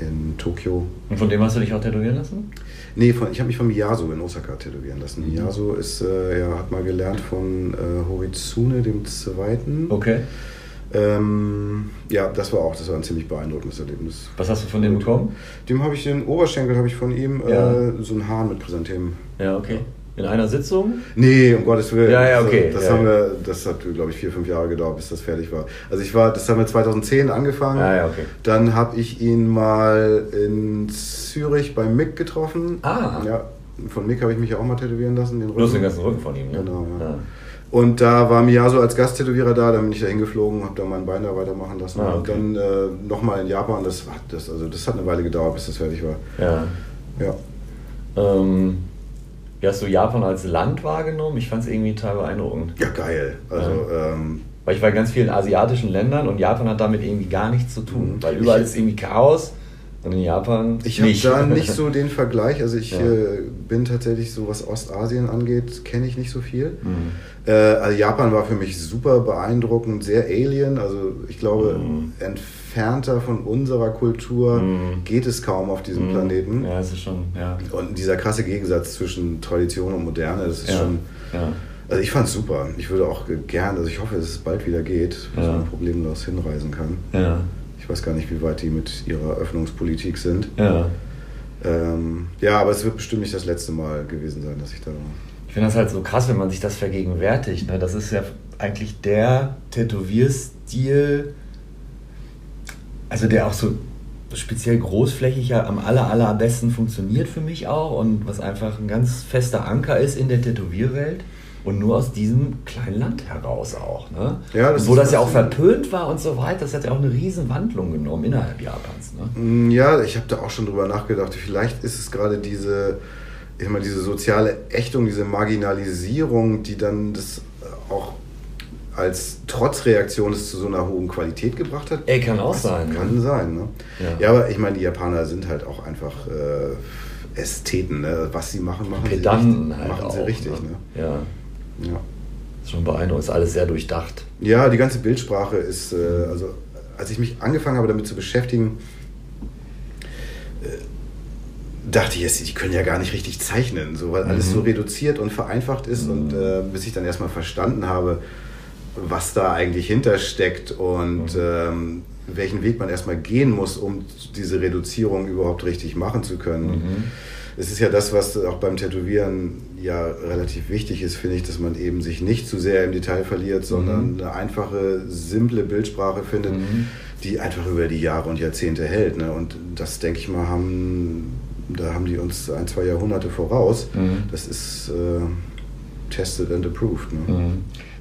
in Tokio. Und von dem hast du dich auch tätowieren lassen? Nee, von, ich habe mich von Miyazo in Osaka tätowieren lassen. Mhm. Miyazo ist, äh, ja, hat mal gelernt von äh, Horitsune, dem Zweiten. Okay. Ähm, ja, das war auch, das war ein ziemlich beeindruckendes Erlebnis. Was hast du von dem bekommen? Dem habe ich den Oberschenkel, habe ich von ihm Ja. äh, so ein Hahn mit Chrysanthemen. Ja, okay. In einer Sitzung? Nee, um Gottes Willen. Ja, ja, okay. Das, Ja, haben ja. wir, das hat, glaube ich, vier, fünf Jahre gedauert, bis das fertig war. Also ich war, das haben wir 2010 angefangen. Ja, ja, okay. Dann habe ich ihn mal in Zürich bei Mick getroffen. Ah. Ja, von Mick habe ich mich ja auch mal tätowieren lassen. Den Du hast den Rücken. ganzen Rücken von ihm, ne? Genau, ja. Und da war Miyazo als Gasttätowierer da, dann bin ich da hingeflogen, habe da mein Bein da weitermachen lassen. Ah, Und okay. dann äh, nochmal in Japan, das, das, also das hat eine Weile gedauert, bis das fertig war. Ja. Ja. Ähm, wie hast du Japan als Land wahrgenommen? Ich fand es irgendwie total beeindruckend. Ja, geil. Also, ähm, Weil ich war in ganz vielen asiatischen Ländern und Japan hat damit irgendwie gar nichts zu tun. Mhm. Weil überall ist irgendwie Chaos und in Japan Ich habe da nicht so den Vergleich. Also ich Ja. äh, bin tatsächlich so, was Ostasien angeht, kenne ich nicht so viel. Mhm. Äh, also Japan war für mich super beeindruckend, sehr alien. Also ich glaube, Mhm. Entfernter von unserer Kultur Mhm. geht es kaum auf diesem Mhm. Planeten. Ja, es ist schon, ja. Und dieser krasse Gegensatz zwischen Tradition und Moderne, das ist Ja. schon... ja. Also ich fand es super. Ich würde auch gerne, also ich hoffe, dass es bald wieder geht, dass Ja. man problemlos hinreisen kann. Ja. Ich weiß gar nicht, wie weit die mit ihrer Öffnungspolitik sind. Ja. Ähm, ja, aber es wird bestimmt nicht das letzte Mal gewesen sein, dass ich da war. Ich finde das halt so krass, wenn man sich das vergegenwärtigt. Ne? Das ist ja eigentlich der Tätowierstil, also der auch so speziell großflächig ja am aller, allerbesten funktioniert für mich auch und was einfach ein ganz fester Anker ist in der Tätowierwelt. Und nur aus diesem kleinen Land heraus auch. Ne? Ja, das wo das ja auch verpönt war und so weiter, das hat ja auch eine riesen Wandlung genommen innerhalb Japans. Ne? Mm, Ja, ich habe da auch schon drüber nachgedacht. Vielleicht ist es gerade diese, ich mal, diese soziale Ächtung, diese Marginalisierung, die dann das auch als Trotzreaktion es zu so einer hohen Qualität gebracht hat. Ey, kann auch Das sein. Kann ne? sein, ne? Ja. Ja. aber ich meine, die Japaner sind halt auch einfach äh, Ästheten, ne? Was sie machen, machen Pedanten sie richtig. halt machen auch. sie richtig, ne? ne? Ja, Ja. ist schon beeindruckend. Ist alles sehr durchdacht. Ja, die ganze Bildsprache ist, äh, also als ich mich angefangen habe damit zu beschäftigen, äh, dachte ich, jetzt, die können ja gar nicht richtig zeichnen, so, weil alles Mhm. so reduziert und vereinfacht ist und äh, bis ich dann erstmal verstanden habe, was da eigentlich hintersteckt und Mhm. ähm, welchen Weg man erstmal gehen muss, um diese Reduzierung überhaupt richtig machen zu können. Mhm. Es ist ja das, was auch beim Tätowieren ja relativ wichtig ist, finde ich, dass man eben sich nicht zu sehr im Detail verliert, sondern eine einfache, simple Bildsprache findet, Mhm. die einfach über die Jahre und Jahrzehnte hält. Ne? Und das, denke ich mal, haben, da haben die uns ein, zwei Jahrhunderte voraus. Mhm. Das ist äh, tested and approved. Ne?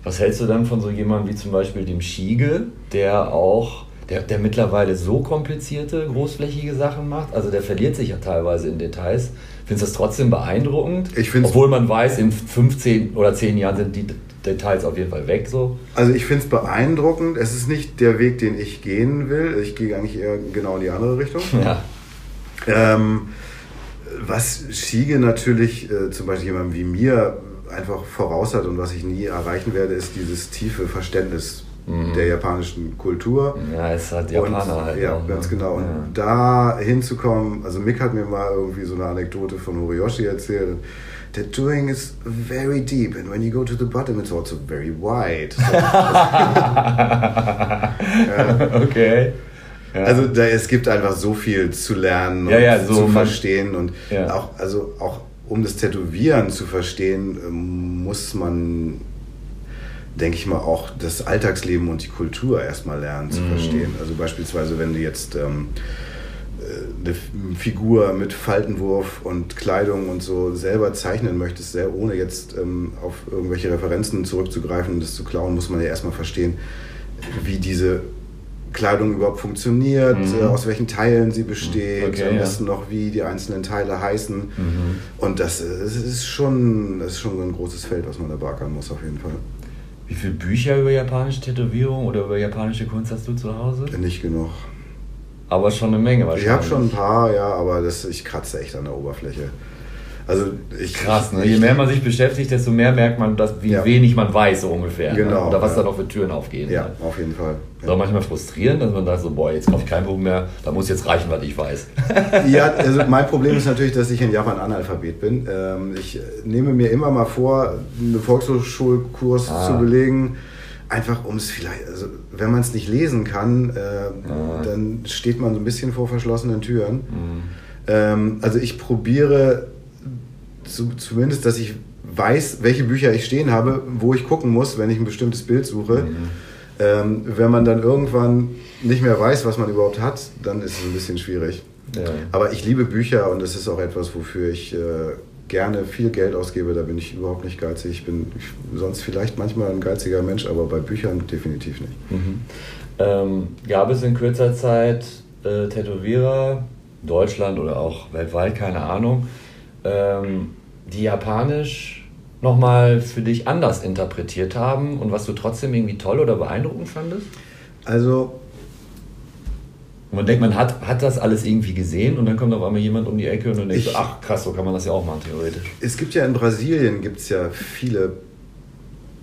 Was hältst du dann von so jemandem wie zum Beispiel dem Schiege, der auch, der, der mittlerweile so komplizierte, großflächige Sachen macht? Also der verliert sich ja teilweise in Details. Findest du das trotzdem beeindruckend? Ich find's- Obwohl man weiß, in 15 oder 10 Jahren sind die Details auf jeden Fall weg. So. Also ich finde es beeindruckend. Es ist nicht der Weg, den ich gehen will. Ich gehe eigentlich eher genau in die andere Richtung. Ja. Ähm, was Schiege natürlich äh, zum Beispiel jemandem wie mir einfach voraus hat und was ich nie erreichen werde, ist dieses tiefe Verständnis Mhm. der japanischen Kultur. Ja, es hat Und, Japaner halt. ja, auch, ne? ganz genau. Und Ja. da hinzukommen, also Mick hat mir mal irgendwie so eine Anekdote von Horiyoshi erzählt. Tattooing is very deep and when you go to the bottom it's also very wide. So, okay. Ja. Also da, es gibt einfach so viel zu lernen und Ja, ja, so zu verstehen und Ja. auch also auch um das Tätowieren zu verstehen ähm, muss man denke ich mal auch das Alltagsleben und die Kultur erstmal lernen zu Mhm. verstehen. Also beispielsweise wenn du jetzt ähm, äh, eine Figur mit Faltenwurf und Kleidung und so selber zeichnen möchtest, sehr ohne jetzt ähm, auf irgendwelche Referenzen zurückzugreifen und das zu klauen, muss man ja erstmal verstehen, wie diese Kleidung überhaupt funktioniert, Mhm. äh, aus welchen Teilen sie besteht, Okay, am ja. besten noch, wie die einzelnen Teile heißen. Mhm. Und das, ist schon, das ist schon so ein großes Feld, was man da beackern muss, auf jeden Fall. Wie viele Bücher über japanische Tätowierung oder über japanische Kunst hast du zu Hause? Nicht genug. Aber schon eine Menge wahrscheinlich. Ich habe schon ein paar, ja, aber das, ich kratze echt an der Oberfläche. Also ich, Krass, ne? je mehr man sich beschäftigt, desto mehr merkt man, dass, wie ja. wenig man weiß so ungefähr. Ne? Genau. Ne? Oder was ja. da noch für Türen aufgehen. Ja, ne? auf jeden Fall. Ist auch manchmal frustrierend, dass man sagt so, boah, jetzt kaufe ich kein Buch mehr, da muss jetzt reichen, was ich weiß. ja, also mein Problem ist natürlich, dass ich in Japan Analphabet bin. Ähm, ich nehme mir immer mal vor, einen Volkshochschulkurs ah. zu belegen einfach um es vielleicht, also wenn man es nicht lesen kann, äh, ah. dann steht man so ein bisschen vor verschlossenen Türen. Mhm. Ähm, also ich probiere zu, zumindest, dass ich weiß, welche Bücher ich stehen habe, wo ich gucken muss, wenn ich ein bestimmtes Bild suche. Mhm. Ähm, wenn man dann irgendwann nicht mehr weiß, was man überhaupt hat, dann ist es ein bisschen schwierig. Ja. Aber ich liebe Bücher und das ist auch etwas, wofür ich äh, gerne viel Geld ausgebe. Da bin ich überhaupt nicht geizig. Ich bin sonst vielleicht manchmal ein geiziger Mensch, aber bei Büchern definitiv nicht. Mhm. Ähm, gab es in kürzer Zeit äh, Tätowierer, Deutschland oder auch weltweit, keine Ahnung, ähm, die japanisch nochmal für dich anders interpretiert haben und was du trotzdem irgendwie toll oder beeindruckend fandest? Also. Und man denkt, man hat, hat das alles irgendwie gesehen und dann kommt auf einmal jemand um die Ecke und dann denkt so, ach krass, so kann man das ja auch machen, theoretisch. Es gibt ja in Brasilien gibt's ja viele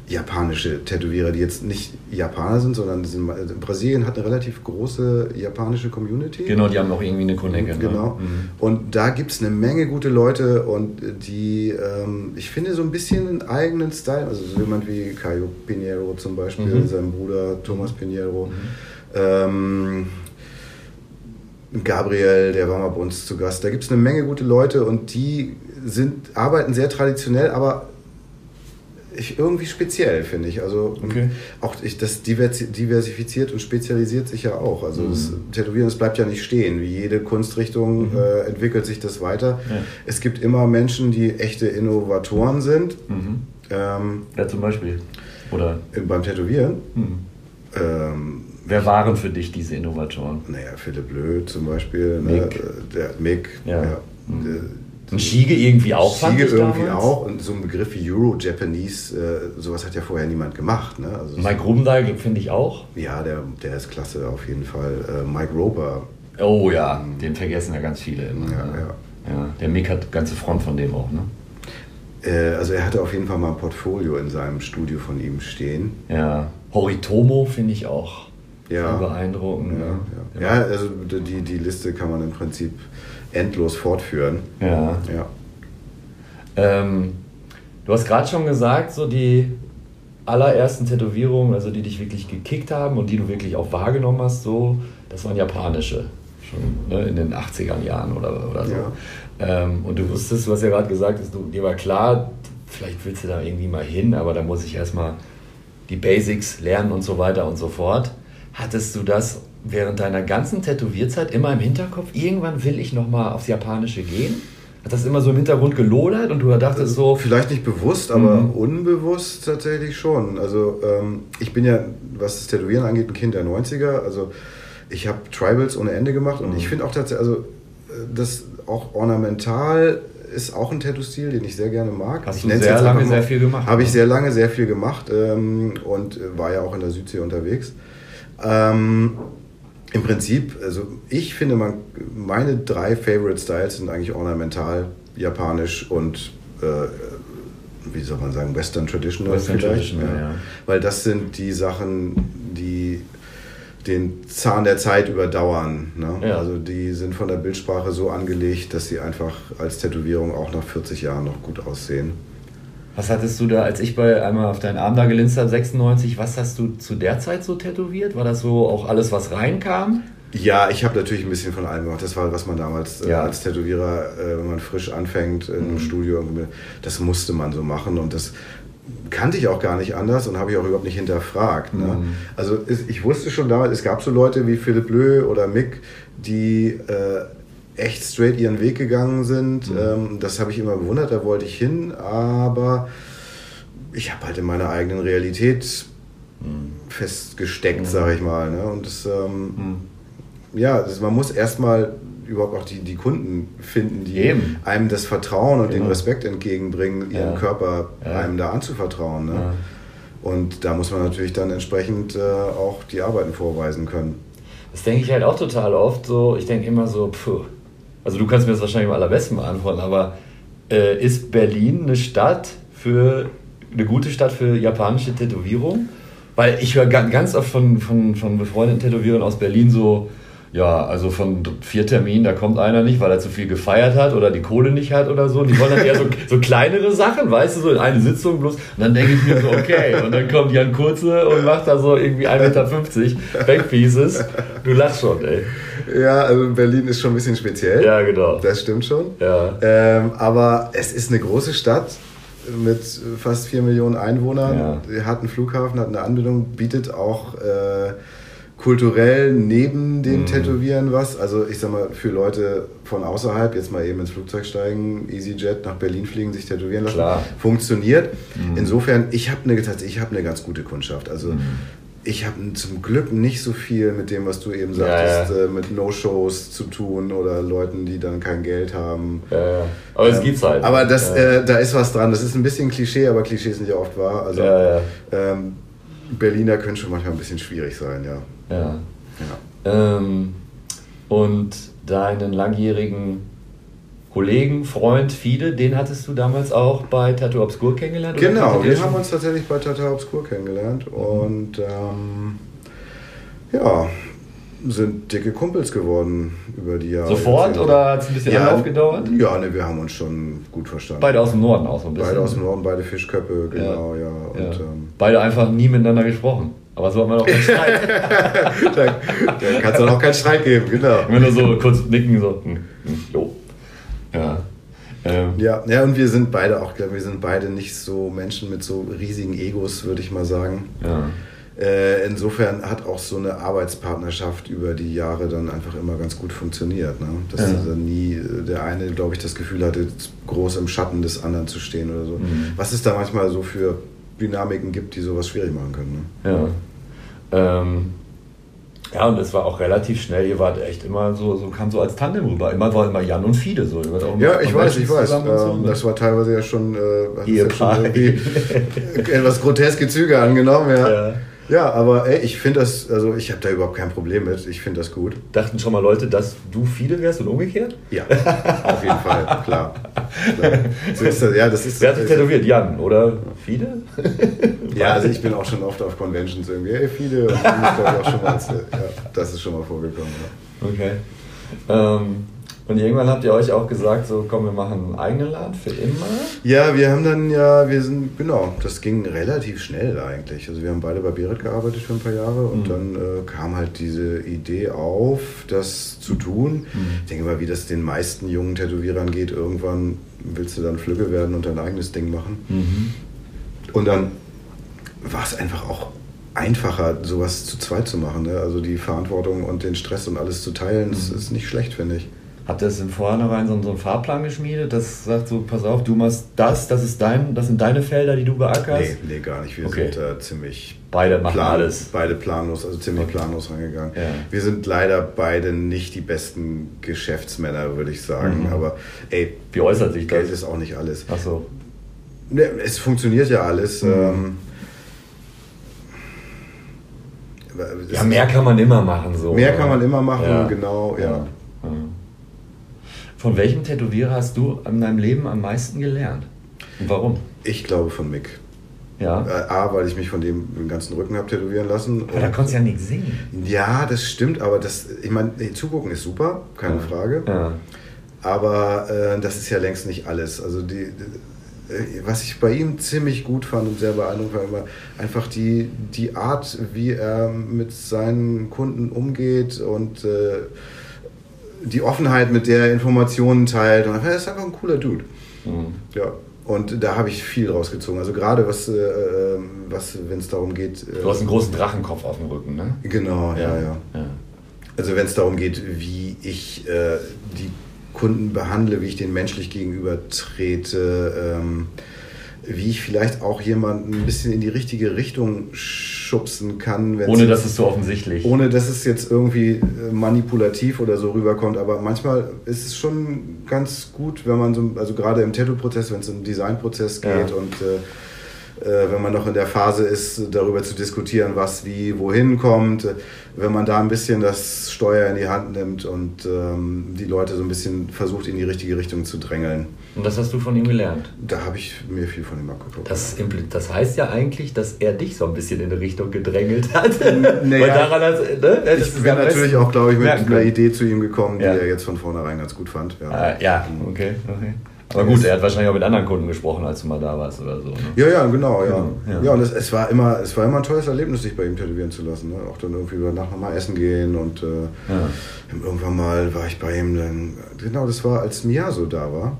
japanische Tätowierer, die jetzt nicht Japaner sind, sondern sind, also Brasilien hat eine relativ große japanische Community. Genau, die haben auch irgendwie eine. Ne? Genau. Mhm. Und da gibt es eine Menge gute Leute und die, ähm, ich finde, so ein bisschen einen eigenen Style. Also so jemand wie Caio Pinheiro zum Beispiel, mhm. sein Bruder Thomas Pinheiro. Mhm. Ähm, Gabriel, der war mal bei uns zu Gast. Da gibt es eine Menge gute Leute und die sind, arbeiten sehr traditionell, aber ich, irgendwie speziell, finde ich. Also okay. auch ich, das diversifiziert und spezialisiert sich ja auch. Also mhm. das Tätowieren, das bleibt ja nicht stehen. Wie jede Kunstrichtung mhm. äh, entwickelt sich das weiter. Ja. Es gibt immer Menschen, die echte Innovatoren sind. Mhm. Ähm, ja, zum Beispiel. Oder? Beim Tätowieren. Mhm. Ähm, Wer waren für dich diese Innovatoren? Naja, Philipp Löh zum Beispiel. Ne? Mick. Ne? Der Mick. Ja. ja. Mhm. Und Schiege irgendwie auch, Schiege irgendwie damals. auch. Und so ein Begriff wie Euro-Japanese, äh, sowas hat ja vorher niemand gemacht. Ne? Also Mike Rubendahl finde ich auch. Ja, der, der ist klasse auf jeden Fall. Äh, Mike Roper. Oh ja, ähm, den vergessen ja ganz viele immer. Ja, ne? ja. ja, der Mick hat ganze Front von dem auch, ne? Äh, also er hatte auf jeden Fall mal ein Portfolio in seinem Studio von ihm stehen. Ja, Horitomo finde ich auch ja. beeindruckend. Ja, ne? ja. ja, also die, die Liste kann man im Prinzip endlos fortführen. Ja. ja. Ähm, du hast gerade schon gesagt, so die allerersten Tätowierungen, also die dich wirklich gekickt haben und die du wirklich auch wahrgenommen hast, so, das waren japanische. Schon ne, in den 80er Jahren oder, oder so. Ja. Ähm, und du wusstest, du hast ja gerade gesagt, dass du, dir war klar, vielleicht willst du da irgendwie mal hin, aber da muss ich erstmal die Basics lernen und so weiter und so fort. Hattest du das während deiner ganzen Tätowierzeit immer im Hinterkopf, irgendwann will ich nochmal aufs Japanische gehen? Hat das immer so im Hintergrund gelodert und du dachtest so. Vielleicht nicht bewusst, aber mhm. unbewusst tatsächlich schon. Also ähm, ich bin ja, was das Tätowieren angeht, ein Kind der 90er. Also ich habe Tribals ohne Ende gemacht und mhm. ich finde auch tatsächlich, also äh, das auch ornamental ist auch ein Tattoo-Stil, den ich sehr gerne mag. Hast ich du sehr lange sehr viel gemacht? Habe ich sehr lange sehr viel gemacht ähm, und war ja auch in der Südsee unterwegs. Ähm, im Prinzip, also ich finde, man, meine drei Favorite Styles sind eigentlich ornamental, japanisch und äh, wie soll man sagen, Western Traditional Western vielleicht. Traditional, ja. Ja. Weil das sind die Sachen, die den Zahn der Zeit überdauern. Ne? Ja. Also die sind von der Bildsprache so angelegt, dass sie einfach als Tätowierung auch nach 40 Jahren noch gut aussehen. Was hattest du da, als ich bei einmal auf deinen Arm da gelinst habe, 96, was hast du zu der Zeit so tätowiert? War das so auch alles, was reinkam? Ja, ich habe natürlich ein bisschen von allem gemacht. Das war, was man damals äh, ja. als Tätowierer, äh, wenn man frisch anfängt in einem mhm. Studio, das musste man so machen und das kannte ich auch gar nicht anders und habe ich auch überhaupt nicht hinterfragt. Ne? Mhm. Also ich wusste schon damals, es gab so Leute wie Philipp Löh oder Mick, die äh, echt straight ihren Weg gegangen sind. Mhm. Ähm, das habe ich immer bewundert, da wollte ich hin, aber ich habe halt in meiner eigenen Realität mhm. festgesteckt, mhm. sage ich mal. Ne? Und das, ähm, mhm. ja, das, man muss erstmal überhaupt auch die, die Kunden finden, die Eben. einem das Vertrauen und genau. den Respekt entgegenbringen, ihren ja. Körper ja. einem da anzuvertrauen. Ne? Ja. Und da muss man natürlich dann entsprechend äh, auch die Arbeiten vorweisen können. Das denke ich halt auch total oft so. Ich denke immer so, puh, also du kannst mir das wahrscheinlich am allerbesten beantworten, aber Äh, ist Berlin eine Stadt für eine gute Stadt für japanische Tätowierung? Weil ich höre ganz oft von, von, von befreundeten Tätowierern aus Berlin so, ja, also von vier Terminen, da kommt einer nicht, weil er zu viel gefeiert hat oder die Kohle nicht hat oder so. Die wollen dann eher so, so kleinere Sachen, weißt du, so in eine Sitzung bloß. Und dann denke ich mir so, okay. Und dann kommt Jan Kurze und macht da so irgendwie 1,50 Meter Backpieces. Du lachst schon, ey. Ja, also Berlin ist schon ein bisschen speziell. Ja, genau. Das stimmt schon. Ja. Ähm, aber es ist eine große Stadt mit fast vier Millionen Einwohnern. Ja. Hat einen Flughafen, hat eine Anbindung, bietet auch äh, kulturell neben dem mhm. Tätowieren was. Also ich sag mal, für Leute von außerhalb, jetzt mal eben ins Flugzeug steigen, EasyJet nach Berlin fliegen, sich tätowieren lassen, Klar. funktioniert. Mhm. Insofern, ich habe eine, ich hab eine ganz gute Kundschaft. Also mhm. Ich habe zum Glück nicht so viel mit dem, was du eben sagtest, ja, ja. Äh, mit No-Shows zu tun oder Leuten, die dann kein Geld haben. Ja, aber es ähm, gibt's halt. Aber das, äh, da ist was dran. Das ist ein bisschen Klischee, aber Klischees sind ja oft wahr. Also ähm, Berliner können schon manchmal ein bisschen schwierig sein, ja. Ja. Ähm, und deinen langjährigen Kollegen, Freund, Fide, den hattest du damals auch bei Tattoo Obscur kennengelernt? Genau, wir haben uns tatsächlich bei Tattoo Obscur kennengelernt mhm. und ähm, ja, sind dicke Kumpels geworden über die Jahre. Sofort oder hat es ein bisschen ja, Anlauf gedauert? Ja, ne, wir haben uns schon gut verstanden. Beide aus dem Norden auch so ein bisschen. Beide aus dem Norden, beide Fischköppe, genau, ja. ja. Und. Ähm, beide einfach nie miteinander gesprochen. Aber so hat man auch keinen Streit. da, da kann es auch keinen Streit geben, genau. Wenn nur so kurz nicken, so, hm, hm, jo. Ja. Ähm. Ja, ja, und wir sind beide auch, wir sind beide nicht so Menschen mit so riesigen Egos, würde ich mal sagen. Ja. Äh, insofern hat auch so eine Arbeitspartnerschaft über die Jahre dann einfach immer ganz gut funktioniert. Ne? Dass ja. also nie der eine, glaube ich, das Gefühl hatte, groß im Schatten des anderen zu stehen oder so. Mhm. Was es da manchmal so für Dynamiken gibt, die sowas schwierig machen können. Ne? Ja. Ähm, ja, und es war auch relativ schnell, ihr wart echt immer so, so kam so als Tandem rüber. Immer war immer Jan und Fiede so. ja, ich weiß, ich weiß. So, ne? Das war teilweise ja schon, äh. Ja schon etwas groteske Züge angenommen, ja. ja. Ja, aber ey, ich finde das, also ich habe da überhaupt kein Problem mit. Ich finde das gut. Dachten schon mal Leute, dass du viele wärst und umgekehrt? Ja, auf jeden Fall, klar. So ist das, ja, das ist, Wer hat sich tätowiert? Jan oder Fide? ja, also ich bin auch schon oft auf Conventions irgendwie, ey, Fide. Und ich auch schon mal, ja, das ist schon mal vorgekommen. Ja. Okay. Ähm, und irgendwann habt ihr euch auch gesagt, so komm, wir machen einen eigenen Laden für immer? Ja, wir haben dann ja, wir sind, genau, das ging relativ schnell eigentlich. Also wir haben beide bei Berit gearbeitet für ein paar Jahre und mhm. dann äh, kam halt diese Idee auf, das zu tun. Mhm. Ich denke mal, wie das den meisten jungen Tätowierern geht, irgendwann willst du dann Flügge werden und dein eigenes Ding machen. Mhm. Und dann war es einfach auch einfacher, sowas zu zweit zu machen. Ne? Also die Verantwortung und den Stress und alles zu teilen, das mhm. ist nicht schlecht, finde ich. Habt ihr das im Vornherein so, so einen Fahrplan geschmiedet, das sagt so, pass auf, du machst das, das ist dein, das sind deine Felder, die du beackerst? Nee, nee gar nicht. Wir okay. sind äh, ziemlich beide machen plan, alles. Beide planlos, also ziemlich okay. planlos rangegangen. Ja. Wir sind leider beide nicht die besten Geschäftsmänner, würde ich sagen. Mhm. Aber ey, wie äußert sich das? Geld ist auch nicht alles. Ach so. Nee, es funktioniert ja alles. Mhm. Ähm, ja, mehr kann man immer machen. So, mehr kann man immer machen, ja. genau, ja. ja. Von welchem Tätowierer hast du in deinem Leben am meisten gelernt? Und warum? Ich glaube von Mick. Ja. Äh, A, weil ich mich von dem den ganzen Rücken habe tätowieren lassen. Aber da konntest du ja nichts sehen. Ja, das stimmt, aber das, ich meine, zugucken ist super, keine ja. Frage. Ja. Aber äh, das ist ja längst nicht alles. Also die, äh, was ich bei ihm ziemlich gut fand und sehr beeindruckend war immer einfach die, die Art, wie er mit seinen Kunden umgeht und äh, die Offenheit, mit der er Informationen teilt. Und er ist einfach ein cooler Dude. Mhm. Ja. Und da habe ich viel rausgezogen. Also gerade was, äh, ähm, was wenn es darum geht. Äh, du hast einen großen Drachenkopf auf dem Rücken, ne? Genau, ja, ja. ja. ja. Also wenn es darum geht, wie ich äh, die Kunden behandle, wie ich den menschlich gegenüber trete, ähm, wie ich vielleicht auch jemanden ein bisschen in die richtige Richtung schubsen kann. Ohne dass es so offensichtlich. Ohne dass es jetzt irgendwie äh, manipulativ oder so rüberkommt. Aber manchmal ist es schon ganz gut, wenn man so, also gerade im Tattoo-Prozess, wenn es um Designprozess geht ja. und äh, äh, wenn man noch in der Phase ist, darüber zu diskutieren, was wie wohin kommt, äh, wenn man da ein bisschen das Steuer in die Hand nimmt und ähm, die Leute so ein bisschen versucht, in die richtige Richtung zu drängeln. Und das hast du von ihm gelernt? Da habe ich mir viel von ihm abgeguckt. Das, das heißt ja eigentlich, dass er dich so ein bisschen in eine Richtung gedrängelt hat. Naja, daran hat, ne? Ich bin natürlich auch, glaube ich, mit einer Idee zu ihm gekommen, die ja. er jetzt von vornherein ganz gut fand. Ja, ah, ja okay, okay. Aber gut, er hat wahrscheinlich auch mit anderen Kunden gesprochen, als du mal da warst oder so. Ne? Ja, ja, genau, ja. Genau, ja. ja, und es, es, war immer, es war immer ein tolles Erlebnis, sich bei ihm tätowieren zu lassen. Ne? Auch dann irgendwie über Nacht nochmal essen gehen und äh, ja. irgendwann mal war ich bei ihm dann, genau, das war, als Mia so da war.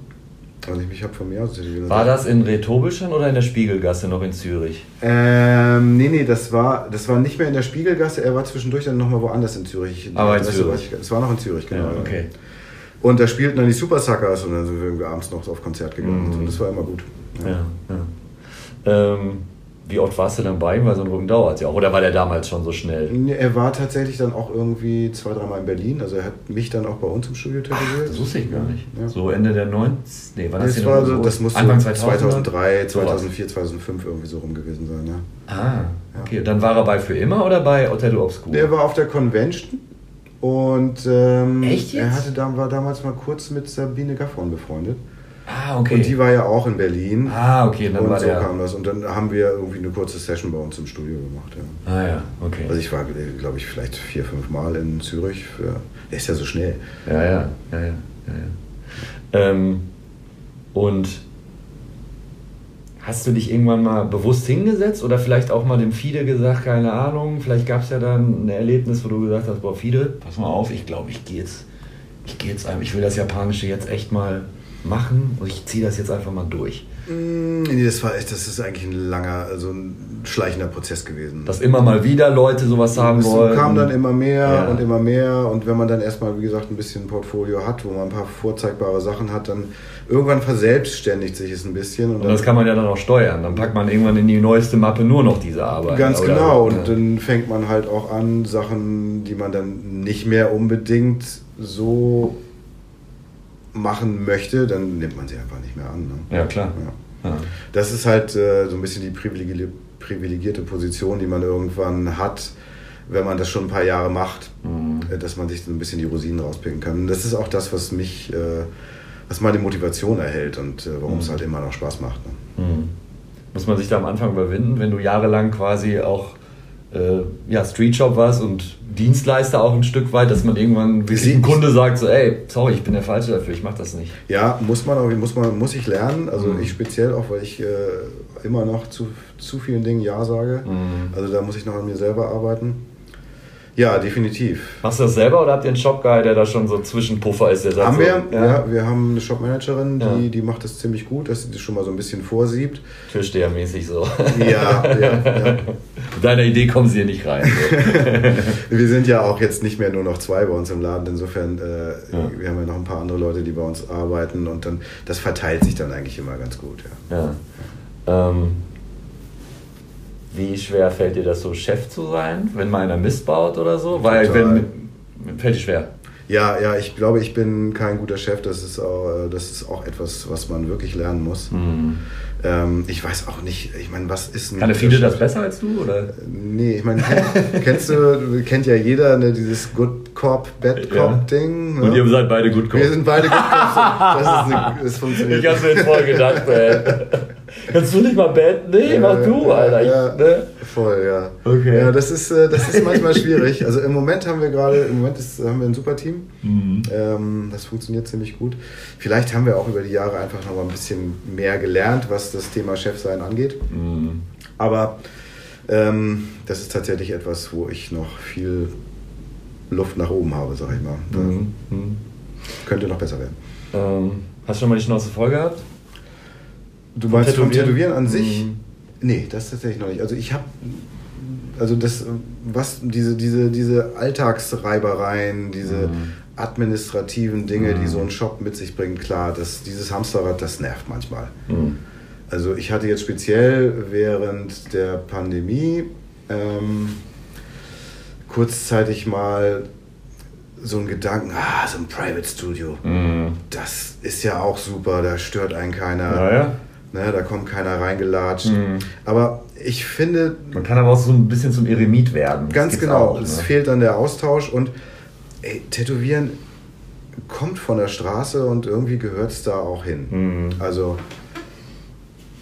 Also ich mich habe von Miaso tätowieren War das in Retobischen oder in der Spiegelgasse noch in Zürich? Ähm, nee, nee, das war, das war nicht mehr in der Spiegelgasse, er war zwischendurch dann nochmal woanders in Zürich. Aber in Zürich. Es war noch in Zürich, genau. Ja, okay. Und da spielten dann die Super Suckers und dann sind wir abends noch auf Konzert gegangen. Mhm. Und das war immer gut. Ja, ja. ja. Ähm, wie oft warst du dann bei ihm? Weil so ein Rücken dauert ja auch. Oder war der damals schon so schnell? Er war tatsächlich dann auch irgendwie zwei, dreimal in Berlin. Also er hat mich dann auch bei uns im Studio tätowiert. Das wusste ich gar nicht. Ja. So Ende der 90 Nee, war das, das war so, Das muss Anfang 2003, 2004, 2005 irgendwie so rum gewesen sein. Ja. Ah, okay. Dann war er bei Für Immer oder bei Hotel Obscur? Der war auf der Convention und ähm, er hatte, war damals mal kurz mit Sabine Gaffron befreundet. Ah, okay. Und die war ja auch in Berlin. Ah, okay. Dann und war so der... kam das. Und dann haben wir irgendwie eine kurze Session bei uns im Studio gemacht. Ja. Ah ja, okay. Also ich war, glaube ich, vielleicht vier, fünf Mal in Zürich. Für, der ist ja so schnell. Ja, ja, ja, ja. ja, ja. Ähm, und Hast du dich irgendwann mal bewusst hingesetzt oder vielleicht auch mal dem Fide gesagt, keine Ahnung, vielleicht gab es ja dann ein Erlebnis, wo du gesagt hast, boah Fide, pass mal auf, ich glaube, ich gehe jetzt, ich gehe jetzt, ich will das Japanische jetzt echt mal machen und ich ziehe das jetzt einfach mal durch. Mm, nee, das war echt, das ist eigentlich ein langer, also ein schleichender Prozess gewesen. Dass immer mal wieder Leute sowas sagen es wollen. Es kam dann immer mehr ja. und immer mehr und wenn man dann erstmal, wie gesagt, ein bisschen Portfolio hat, wo man ein paar vorzeigbare Sachen hat, dann irgendwann verselbstständigt sich es ein bisschen. Und, und das kann man ja dann auch steuern. Dann packt man irgendwann in die neueste Mappe nur noch diese Arbeit. Ganz oder? genau. Und ja. dann fängt man halt auch an, Sachen, die man dann nicht mehr unbedingt so machen möchte, dann nimmt man sie einfach nicht mehr an. Ne? Ja, klar. Ja. Das ist halt äh, so ein bisschen die privilegi privilegierte Position, die man irgendwann hat, wenn man das schon ein paar Jahre macht, mhm. äh, dass man sich so ein bisschen die Rosinen rauspicken kann. Das ist auch das, was mich, äh, was meine Motivation erhält und äh, warum mhm. es halt immer noch Spaß macht. Ne? Mhm. Muss man sich da am Anfang überwinden, wenn du jahrelang quasi auch äh, ja, Street Shop warst und Dienstleister auch ein Stück weit, dass man irgendwann ein Kunde sagt, so, ey, sorry, ich bin der Falsche dafür, ich mach das nicht. Ja, muss man auch, muss man, muss ich lernen. Also mhm. ich speziell auch, weil ich äh, immer noch zu, zu vielen Dingen Ja sage. Mhm. Also da muss ich noch an mir selber arbeiten. Ja, definitiv. Machst du das selber oder habt ihr einen Shop-Guy, der da schon so Zwischenpuffer ist? Der haben so, wir, ja? ja? wir haben eine Shop-Managerin, die, ja. die macht das ziemlich gut, dass sie das schon mal so ein bisschen vorsiebt. Türstehermäßig so. Ja, ja, ja. Deiner Idee kommen sie hier nicht rein. So. wir sind ja auch jetzt nicht mehr nur noch zwei bei uns im Laden, insofern, äh, ja. wir haben ja noch ein paar andere Leute, die bei uns arbeiten und dann, das verteilt sich dann eigentlich immer ganz gut, ja. ja. Ähm wie schwer fällt dir das so, Chef zu sein, wenn mal einer Mist baut oder so? Weil wenn, fällt dir schwer. Ja, ja, ich glaube, ich bin kein guter Chef. Das ist auch, das ist auch etwas, was man wirklich lernen muss. Mhm. Ähm, ich weiß auch nicht, ich meine, was ist ein. Kann viele das besser als du? Oder? Nee, ich meine, kennst du, kennt ja jeder ne, dieses Good Cop, Bad Cop ja. Ding. Ne? Und ihr seid beide Good Cop. Wir sind beide Good Cops. Das, ist eine, das funktioniert. Ich hab's mir jetzt voll gedacht, ey. Kannst du nicht mal Bad? Nee, ja, mach du, Alter. Ich, ja, ne? Voll, ja. Okay. Ja, das ist, äh, das ist manchmal schwierig. Also im Moment haben wir gerade, im Moment ist, haben wir ein super Team. Mhm. Ähm, das funktioniert ziemlich gut. Vielleicht haben wir auch über die Jahre einfach noch mal ein bisschen mehr gelernt, was das Thema Chefsein angeht. Mhm. Aber ähm, das ist tatsächlich etwas, wo ich noch viel Luft nach oben habe, sag ich mal. Mhm. mhm. Könnte noch besser werden. Ähm, hast du schon mal die Schnauze voll gehabt? Du meinst vom Tätowieren, vom Tätowieren an sich? Mhm. Nee, das tatsächlich noch nicht. Also ich habe also das, was diese, diese, diese Alltagsreibereien, diese mhm. administrativen Dinge, mhm. die so ein Shop mit sich bringt, klar, das, dieses Hamsterrad, das nervt manchmal. Mhm. Also ich hatte jetzt speziell während der Pandemie ähm, kurzzeitig mal so einen Gedanken, ah, so ein Private Studio, mhm. das ist ja auch super, da stört einen keiner. Ja, ja. Ne, da kommt keiner reingelatscht. Aber ich finde, Man kann aber auch so ein bisschen zum Eremit werden. Ganz genau. auch, es ne? fehlt dann der Austausch und ey, Tätowieren kommt von der Straße und irgendwie gehört es da auch hin. Mhm. Also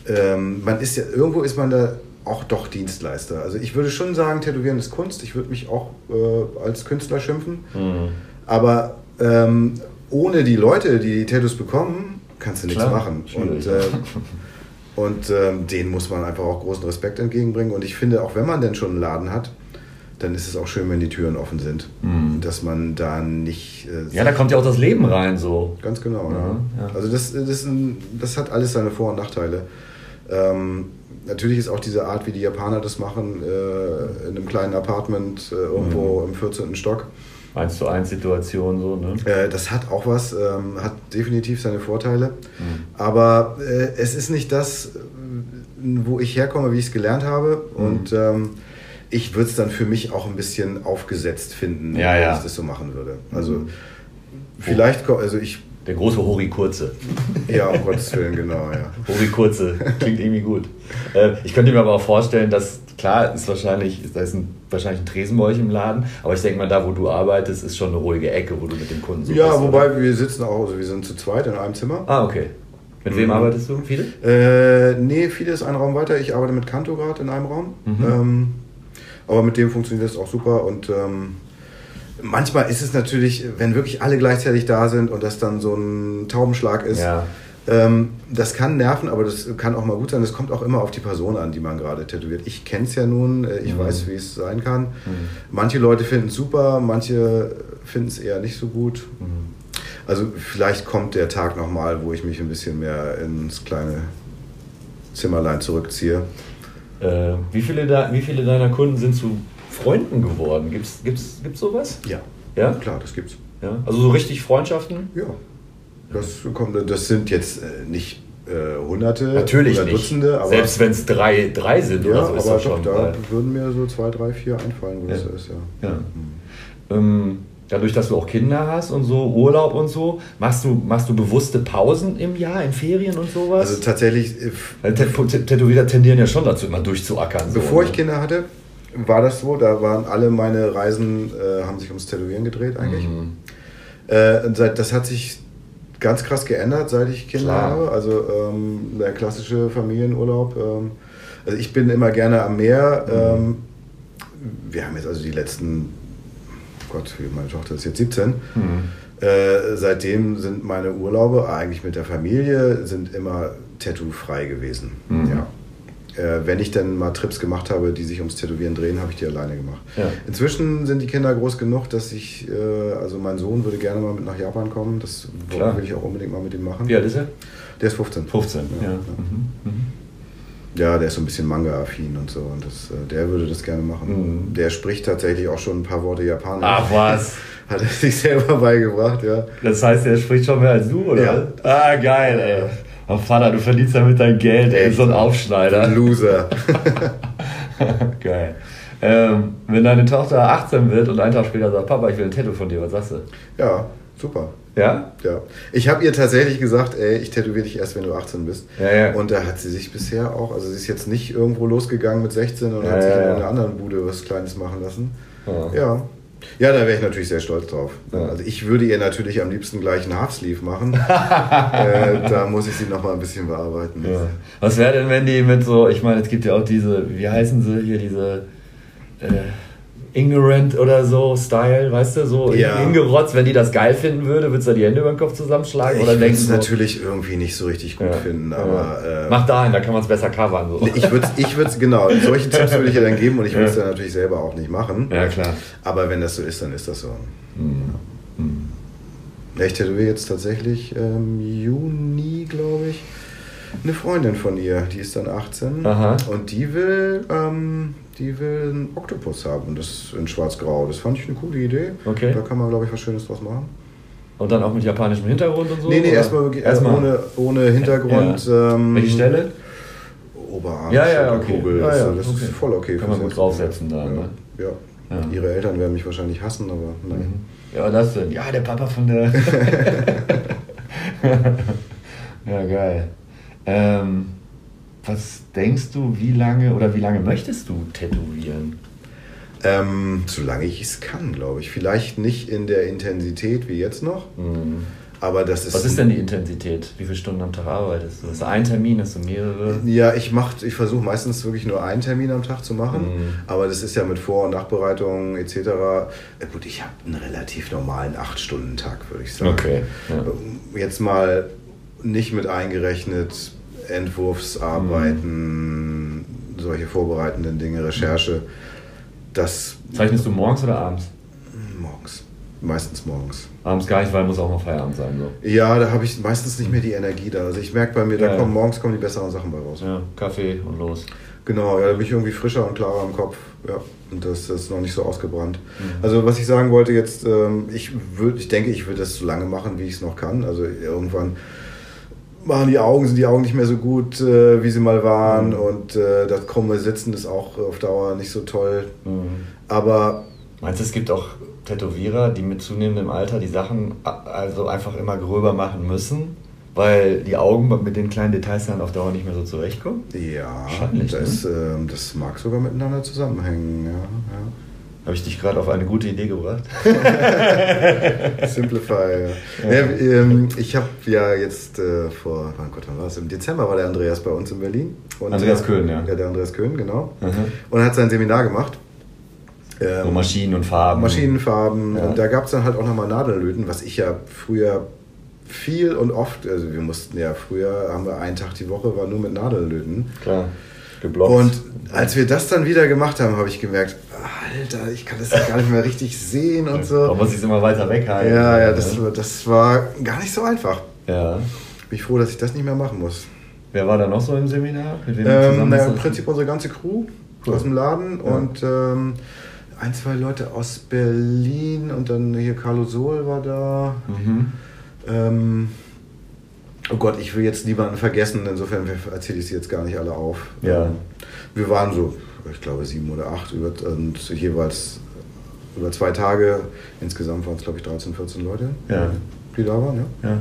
ähm, man ist ja irgendwo ist man da auch doch Dienstleister. Also ich würde schon sagen, Tätowieren ist Kunst. Ich würde mich auch äh, als Künstler schimpfen. Mhm. Aber ähm, ohne die Leute, die die Tattoos bekommen, kannst du nichts Klar, machen. Und, ähm, und ähm, denen muss man einfach auch großen Respekt entgegenbringen. Und ich finde, auch wenn man denn schon einen Laden hat, dann ist es auch schön, wenn die Türen offen sind. Dass man da nicht. Äh, Mhm. Ja, da kommt ja auch das Leben rein so. Ganz genau. Ja, Ja, ja. Also das, das, ein, das hat alles seine Vor- und Nachteile. Ähm, natürlich ist auch diese Art, wie die Japaner das machen, äh, in einem kleinen Apartment äh, irgendwo Mhm. im 14. Stock. Eins zu eins Situation so, ne? Äh, das hat auch was, ähm, hat definitiv seine Vorteile. Mhm. Aber äh, es ist nicht das, äh, wo ich herkomme, wie ich es gelernt habe. Mhm. Und ähm, ich würde es dann für mich auch ein bisschen aufgesetzt finden, Ja, wenn ja. ich das so machen würde. Also vielleicht, ko- also ich, Der große Hori Kurze. ja, um Gottes Willen, genau, ja. Hori Kurze. Klingt irgendwie gut. Äh, ich könnte mir aber auch vorstellen, dass, klar, ist wahrscheinlich, da ist ein, wahrscheinlich ein Tresen bei euch im Laden, aber ich denke mal, da wo du arbeitest, ist schon eine ruhige Ecke, wo du mit dem Kunden so Ja, bist, wobei oder? wir sitzen auch, also wir sind zu zweit in einem Zimmer. Ah, okay. Mit wem Mhm. arbeitest du? Viele? Äh, nee, viele ist ein Raum weiter. Ich arbeite mit Kanto gerade in einem Raum. Mhm. Ähm, aber mit dem funktioniert das auch super. Und ähm, manchmal ist es natürlich, wenn wirklich alle gleichzeitig da sind und das dann so ein Taubenschlag ist, Ja. Ähm, das kann nerven, aber das kann auch mal gut sein. Das kommt auch immer auf die Person an, die man gerade tätowiert. Ich kenne es ja nun, äh, ich Mhm. weiß, wie es sein kann. Manche Leute finden es super, manche finden es eher nicht so gut. Mhm. Also vielleicht kommt der Tag nochmal, wo ich mich ein bisschen mehr ins kleine Zimmerlein zurückziehe. Äh, wie, viele da, wie viele deiner Kunden sind zu Freunden geworden? Gibt's, gibt's, gibt's sowas? Ja, Ja? klar, das gibt's. ja? Also so richtig Freundschaften? Ja, das kommt, das sind jetzt äh, nicht äh, Hunderte Natürlich oder nicht. Dutzende, aber Selbst wenn es drei, drei sind ja, oder so, ist aber das doch, schon. da weil- würden mir so zwei, drei, vier einfallen, wo das Ja. so ist, ja. Ja. Ähm, dadurch, dass du auch Kinder hast und so, Urlaub und so, machst du, machst du bewusste Pausen im Jahr, in Ferien und sowas? Also tatsächlich, äh, Tä- Tätowierer tendieren ja schon dazu, immer durchzuackern. so, bevor ne? ich Kinder hatte, war das so, da waren alle meine Reisen, äh, haben sich ums Tätowieren gedreht eigentlich. Mhm. Äh, das hat sich ganz krass geändert, seit ich Kinder Klar. habe. Also ähm, der klassische Familienurlaub. Ähm, also ich bin immer gerne am Meer. Mhm. Ähm, wir haben jetzt also die letzten, oh Gott, meine Tochter ist jetzt 17. Mhm. Äh, seitdem sind meine Urlaube eigentlich mit der Familie sind immer tattoo-frei gewesen. Mhm. Ja. Äh, wenn ich dann mal Trips gemacht habe, die sich ums Tätowieren drehen, habe ich die alleine gemacht. Ja. Inzwischen sind die Kinder groß genug, dass ich, äh, also mein Sohn würde gerne mal mit nach Japan kommen. Das Klar. will ich auch unbedingt mal mit ihm machen. Wie alt ist er? Der ist 15. 15, ja. Ja. Mhm. Mhm. Ja, der ist so ein bisschen Manga-affin und so. Und das, äh, der würde das gerne machen. Mhm. Der spricht tatsächlich auch schon ein paar Worte Japanisch. Ach was. Hat er sich selber beigebracht, ja. Das heißt, er spricht schon mehr als du, oder? Ja. Ah, geil, ey. Oh, Vater, du verdienst damit dein Geld, ey. So ein Aufschneider. Loser. geil. Ähm, wenn deine Tochter 18 wird und einen Tag später sagt, Papa, ich will ein Tattoo von dir, was sagst du? ja, super. Ja? Ja. Ich habe ihr tatsächlich gesagt, ey, ich tätowiere dich erst, wenn du 18 bist. Ja, ja. Und da hat sie sich bisher auch, also sie ist jetzt nicht irgendwo losgegangen mit 16 und Ja, hat sich in einer anderen Bude was Kleines machen lassen. Ja. Ja. Da wäre ich natürlich sehr stolz drauf. Ja. Also ich würde ihr natürlich am liebsten gleich einen Half-Sleeve machen. äh, da muss ich sie noch mal ein bisschen bearbeiten. Ja. Was wäre denn, wenn die mit so, ich meine, es gibt ja auch diese, wie heißen sie hier, diese äh, Ignorant oder so Style, weißt du, so Ja. ingerotzt, wenn die das geil finden würde, würdest du da die Hände über den Kopf zusammenschlagen? Ich oder würde es so, natürlich irgendwie nicht so richtig gut ja, finden, ja. aber äh, Mach dahin, da kann man es besser covern. So. ich würde ich würd's, genau, solche Tipps würde ich ihr dann geben und ich würde es Ja. dann natürlich selber auch nicht machen. Ja, klar. Aber wenn das so ist, dann ist das so. Mhm. Ja, ich tätowiere jetzt tatsächlich im Juni, glaube ich, eine Freundin von ihr, die ist dann 18 Aha. und die will, ähm, die will einen Oktopus haben und das in schwarz-grau. Das fand ich eine coole Idee. Okay. Da kann man, glaube ich, was Schönes draus machen. Und dann auch mit japanischem Hintergrund und so? nee, nee, erstmal äh, Erstmal. ohne, ohne Hintergrund. Ähm, Welche Stelle? Oberarm, Ja, ja, okay. Das, ja, das okay. ist voll okay. Kann man gut draufsetzen da, Ja. ne? Ja. Ja. Mhm. Ihre Eltern werden mich wahrscheinlich hassen, aber nein. Ja, das denn? Ja, der Papa von der. ja, geil. Ähm, was denkst du, wie lange oder wie lange möchtest du tätowieren? Ähm, solange ich es kann, glaube ich. Vielleicht nicht in der Intensität wie jetzt noch, Mhm. aber das ist. Was ist denn die Intensität? Wie viele Stunden am Tag arbeitest du? Hast du einen Termin, hast du mehrere? Ja, ich mach, ich versuche meistens wirklich nur einen Termin am Tag zu machen, Mhm. aber das ist ja mit Vor- und Nachbereitung etc. Äh, Gut, ich habe einen relativ normalen 8-Stunden-Tag, würde ich sagen. Okay. Ja. Ähm, Jetzt mal nicht mit eingerechnet Entwurfsarbeiten, solche vorbereitenden Dinge, Recherche. Das Zeichnest du morgens oder abends? morgens, meistens morgens. Abends gar nicht, weil muss auch mal Feierabend sein. So. Ja, da habe ich meistens nicht mehr die Energie da. Also ich merke bei mir, da Ja. kommen morgens kommen die besseren Sachen bei raus. Ja, Kaffee und los. Genau, ja, da bin ich irgendwie frischer und klarer im Kopf. Ja, und das ist noch nicht so ausgebrannt. Mhm. Also was ich sagen wollte jetzt, ähm, ich würde, ich denke, ich würde das so lange machen, wie ich es noch kann. Also irgendwann machen die Augen, sind die Augen nicht mehr so gut, äh, wie sie mal waren. Mhm. Und äh, das krumme Sitzen ist auch auf Dauer nicht so toll. Mhm. Aber Meinst du, es gibt auch Tätowierer, die mit zunehmendem Alter die Sachen also einfach immer gröber machen müssen, weil die Augen mit den kleinen Details dann auf Dauer nicht mehr so zurechtkommen? ja, Wahrscheinlich, das, ähm, das mag sogar miteinander zusammenhängen. Ja, ja. Habe ich dich gerade auf eine gute Idee gebracht? Simplify. Ja. Ja, ähm, ich habe ja jetzt äh, vor, oh Gott, wann war es? Im Dezember war der Andreas bei uns in Berlin. Und, Andreas Köhn, ja. Ja, der Andreas Köhn, genau. Mhm. Und er hat sein Seminar gemacht. Ähm, So Maschinen und Farben. Maschinenfarben. Ja. Und da gab es dann halt auch nochmal Nadellöten, was ich ja früher viel und oft, also wir mussten ja früher, haben wir einen Tag die Woche, war nur mit Nadellöten. Klar. Geblockt. Und als wir das dann wieder gemacht haben, habe ich gemerkt, Alter, ich kann das gar nicht mehr richtig sehen und Man so. muss sich immer weiter weghalten. Ja, ja, das, Ne? war- das war gar nicht so einfach. ja. Bin ich froh, dass ich das nicht mehr machen muss. Wer war da noch so im Seminar? Mit wem Ähm, naja? Im Prinzip unsere ganze Crew Cool. aus dem Laden Ja. und ähm, ein, zwei Leute aus Berlin und dann hier Carlo Sol war da. Mhm. Ähm, oh Gott, ich will jetzt niemanden vergessen, insofern erzähle ich sie jetzt gar nicht alle auf. Ja. Ähm, wir waren so, ich glaube, sieben oder acht über, und jeweils über zwei Tage. Insgesamt waren es, glaube ich, 13, 14 Leute, Ja. die da waren. Ja. Ja.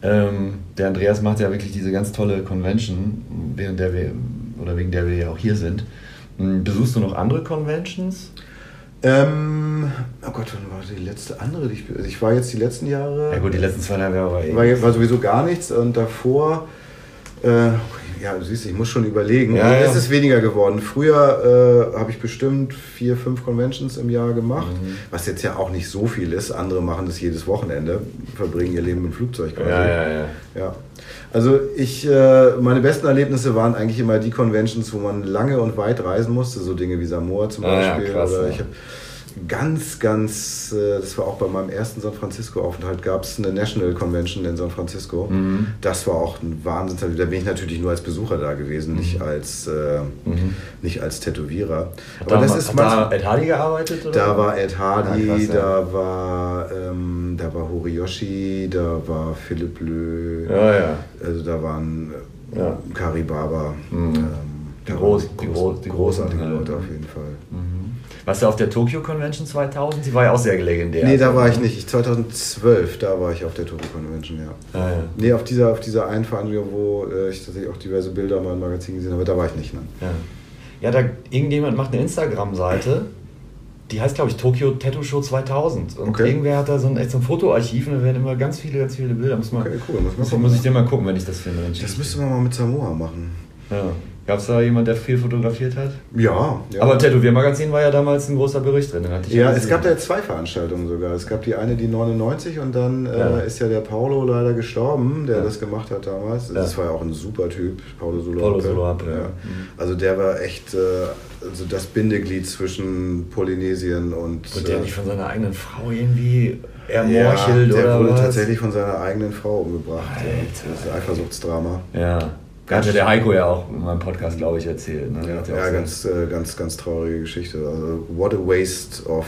Ähm, der Andreas macht ja wirklich diese ganz tolle Convention, während der wir, oder wegen der wir ja auch hier sind. Hm, Besuchst du noch andere Conventions? Ähm, oh Gott, wann war die letzte andere? Die ich, also ich war jetzt die letzten Jahre. Ja gut, die letzten zweieinhalb Jahre war eh. war, war sowieso gar nichts und davor. Äh, ja, du siehst, ich muss schon überlegen. Ja, ja. Es ist weniger geworden. Früher äh, habe ich bestimmt vier, fünf Conventions im Jahr gemacht, Mhm. was jetzt ja auch nicht so viel ist. Andere machen das jedes Wochenende, verbringen ihr Leben im Flugzeug quasi. ja, ja, ja. Ja. Also ich, äh, meine besten Erlebnisse waren eigentlich immer die Conventions, wo man lange und weit reisen musste, so Dinge wie Samoa zum Ah, ja, Beispiel. krass, oder ich habe ganz, ganz, äh, das war auch bei meinem ersten San Francisco-Aufenthalt, gab es eine National Convention in San Francisco. Mhm. Das war auch ein Wahnsinn. Da bin ich natürlich nur als Besucher da gewesen, nicht als, äh, Mhm. nicht als Tätowierer. Hat Aber da, das ist da Ed Hardy gearbeitet? Oder? da war Ed Hardy, Ja, krass, ja. da war ähm, da war Horiyoshi, da war Philipp Lö, Ja, also da waren äh. Kari Baba. Mhm. Ähm, Die groß- die groß- die großartige großen, Leute auf jeden Fall. Warst du auf der Tokyo Convention 2000? Sie war ja auch sehr legendär. Nee, da war ich nicht. Ich, 2012, da war ich auf der Tokyo Convention, ja. Ah, ja. Nee, auf dieser, auf dieser einen Veranstaltung, wo äh, ich tatsächlich auch diverse Bilder mal im Magazin gesehen habe, da war ich nicht. Nein. Ja, ja da irgendjemand macht eine Instagram-Seite, die heißt, glaube ich, Tokyo Tattoo Show 2000. Und Okay. irgendwer hat da so ein, echt so ein Fotoarchiv und da werden immer ganz viele, ganz viele Bilder. Muss, man, Okay, cool, muss man muss, muss ich dir mal gucken, wenn ich das finde. Das müsste man mal mit Samoa machen. Ja. Gab es da jemand, der viel fotografiert hat? Ja, ja. Aber Tätowiermagazin war ja damals ein großer Bericht drin. Ja, es gab da zwei Veranstaltungen sogar. Es gab die eine, die 99 und dann äh, Ja. ist ja der Paulo leider gestorben, der Ja. das gemacht hat damals. Ja. Das war ja auch ein super Typ, Paulo Soloape. Paulo Soloape, ja. ja. Mhm. Also der war echt äh, also das Bindeglied zwischen Polynesien und... Wird der äh, nicht von seiner eigenen Frau irgendwie ja, ermorchelt der oder wurde was? tatsächlich von seiner eigenen Frau umgebracht. ja. Alter. Das ist ein Eifersuchtsdrama. Ja. Hatte der Heiko ja auch in meinem Podcast, glaube ich, erzählt. Ne? Ja, Hat ja ganz, äh, ganz, ganz traurige Geschichte. Also, what a waste of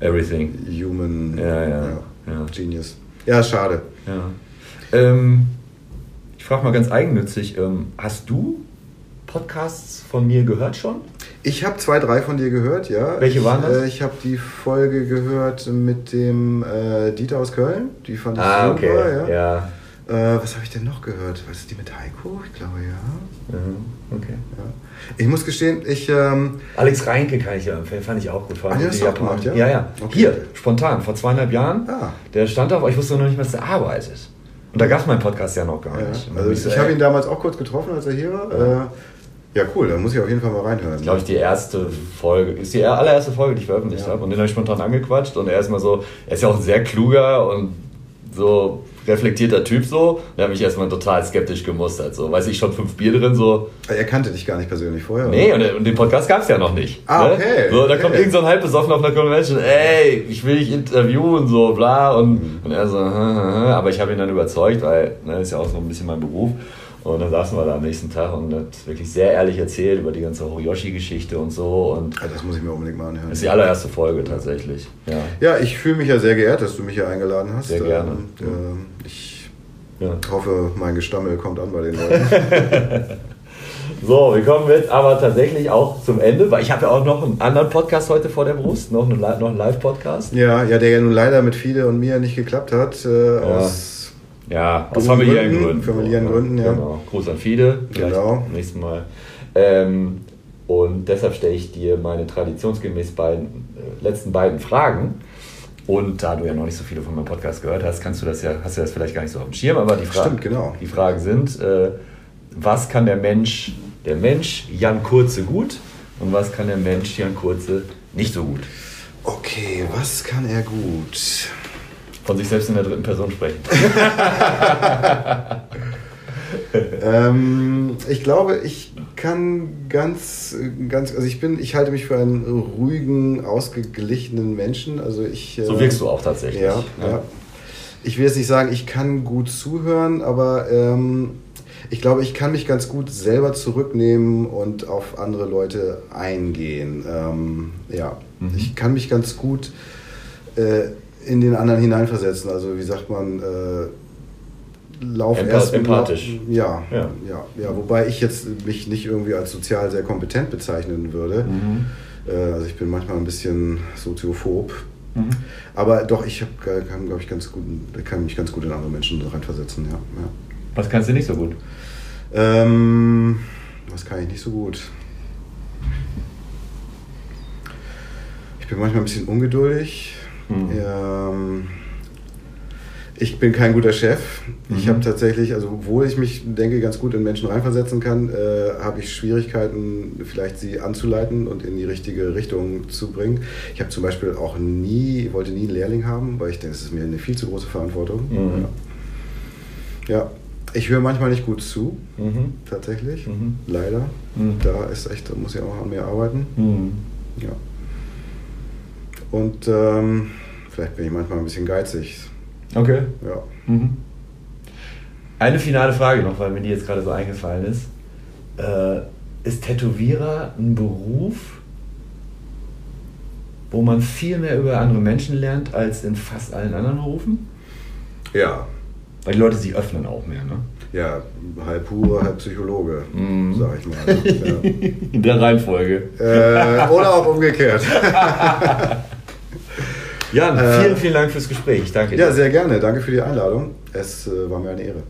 Everything. human Ja, ja, ja. Genius. Ja, schade. Ja. Ähm, ich frage mal ganz eigennützig, ähm, hast du Podcasts von mir gehört schon? Ich habe zwei, drei von dir gehört, ja. Welche waren das? Äh, ich habe die Folge gehört mit dem äh, Dieter aus Köln. Die fand ich super, ja. ja. Äh, was habe ich denn noch gehört? Was ist die mit Heiko? Ich glaube ja. Okay. ja. Ich muss gestehen, ich. Ähm, Alex Reinke kann ich ja empfehlen, fand ich auch gut. Vor allem Ah, hast du auch gemacht, ja? Ja, ja. Okay. Hier, spontan, vor zweieinhalb Jahren. Ah. Der stand auf, aber ich wusste noch nicht, was der arbeitet. Und da gab es meinen Podcast ja noch gar ja, nicht. Dann also ich ich habe ihn damals auch kurz getroffen, als er hier war. Äh, ja, cool, da muss ich auf jeden Fall mal reinhören. glaube ich, die erste Folge, ist die allererste Folge, die ich veröffentlicht Ja. habe. Und den habe ich spontan angequatscht. Und er ist mal so, er ist ja auch ein sehr kluger und so reflektierter Typ so. Da habe ich erstmal total skeptisch gemustert. So, weiß ich schon fünf Bier drin, so. Er kannte dich gar nicht persönlich vorher? oder? Nee, und, und den Podcast gab es ja noch nicht. Ah, ne? okay, So, da okay. kommt irgend so ein halbbesoffen auf einer Convention, ey, ich will dich interviewen, so bla. Und, Mhm. und er so, hm, hm, hm. aber ich habe ihn dann überzeugt, weil ne, ist ja auch so ein bisschen mein Beruf. Und dann saßen wir da am nächsten Tag und hat wirklich sehr ehrlich erzählt über die ganze Horiyoshi-Geschichte und so. Und Ah, Das muss ich mir unbedingt mal anhören. das ist die allererste Folge tatsächlich. Ja. Ja, ich fühle mich ja sehr geehrt, dass du mich hier eingeladen hast. Sehr gerne. Ähm, ähm, ich Ja. hoffe, mein Gestammel kommt an bei den Leuten. So, wir kommen jetzt aber tatsächlich auch zum Ende, weil ich habe ja auch noch einen anderen Podcast heute vor der Brust, noch, eine, Li- noch einen Live-Podcast. ja, ja, der ja nun leider mit Fide und mir nicht geklappt hat. Äh, aus, Ja, aus familiären Gründen, Gründen. familiären Gründen, ja. Genau. Gruß an Fide, vielleicht Genau. beim nächsten Mal. Ähm, und deshalb stelle ich dir meine traditionsgemäß beiden, äh, letzten beiden Fragen. Und da du ja noch nicht so viele von meinem Podcast gehört hast, kannst du das ja, hast du das vielleicht gar nicht so auf dem Schirm, aber die, Fra Stimmt, genau. die Fragen sind, äh, was kann der Mensch, der Mensch Jan Kurze gut und was kann der Mensch Jan Kurze nicht so gut? okay, was kann er gut? Von sich selbst in der dritten Person sprechen. ähm, ich glaube, ich kann ganz, ganz, also ich bin, ich halte mich für einen ruhigen, ausgeglichenen Menschen. Also ich. So äh, wirkst du auch tatsächlich. Ja, ja. Ich will jetzt nicht sagen, ich kann gut zuhören, aber ähm, ich glaube, ich kann mich ganz gut selber zurücknehmen und auf andere Leute eingehen. Ähm, ja, Mhm. ich kann mich ganz gut äh, in den anderen hineinversetzen. Also wie sagt man, äh, lauf Empath- erst empathisch. Ja, Ja. ja, ja. Wobei ich jetzt mich nicht irgendwie als sozial sehr kompetent bezeichnen würde. Mhm. Äh, also ich bin manchmal ein bisschen soziophob. Mhm. Aber doch, ich hab, kann, glaube ich, ganz gut, kann mich ganz gut in andere Menschen reinversetzen, ja. ja. Was kannst du nicht so gut? Ähm, was kann ich nicht so gut? Ich bin manchmal ein bisschen ungeduldig. Mhm. Ähm, ich bin kein guter Chef. Ich Mhm. habe tatsächlich, also obwohl ich mich, denke, ganz gut in Menschen reinversetzen kann, äh, habe ich Schwierigkeiten, vielleicht sie anzuleiten und in die richtige Richtung zu bringen. Ich habe zum Beispiel auch nie, wollte nie einen Lehrling haben, weil ich denke, es ist mir eine viel zu große Verantwortung. Mhm. Ja. ja, ich höre manchmal nicht gut zu, Mhm. tatsächlich, Mhm. leider. Mhm. Da ist echt, da muss ich auch an mir arbeiten. Mhm. Ja. Und ähm, vielleicht bin ich manchmal ein bisschen geizig. Okay. Ja. Mhm. Eine finale Frage noch, weil mir die jetzt gerade so eingefallen ist. Äh, ist Tätowierer ein Beruf, wo man viel mehr über andere Menschen lernt als in fast allen anderen Berufen? Ja. Weil die Leute sich öffnen auch mehr, ne? Ja, halb Hure, halb Psychologe, Mhm. sag ich mal. ja. In der Reihenfolge. äh, oder auch umgekehrt. Jan, Äh, vielen, vielen Dank fürs Gespräch. Ich danke Ja, dir. sehr gerne. Danke für die Einladung. Es äh, war mir eine Ehre.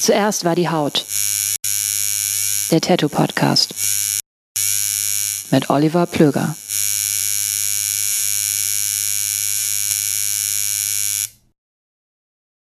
Zuerst war die Haut. Der Tattoo Podcast. Mit Oliver Plöger.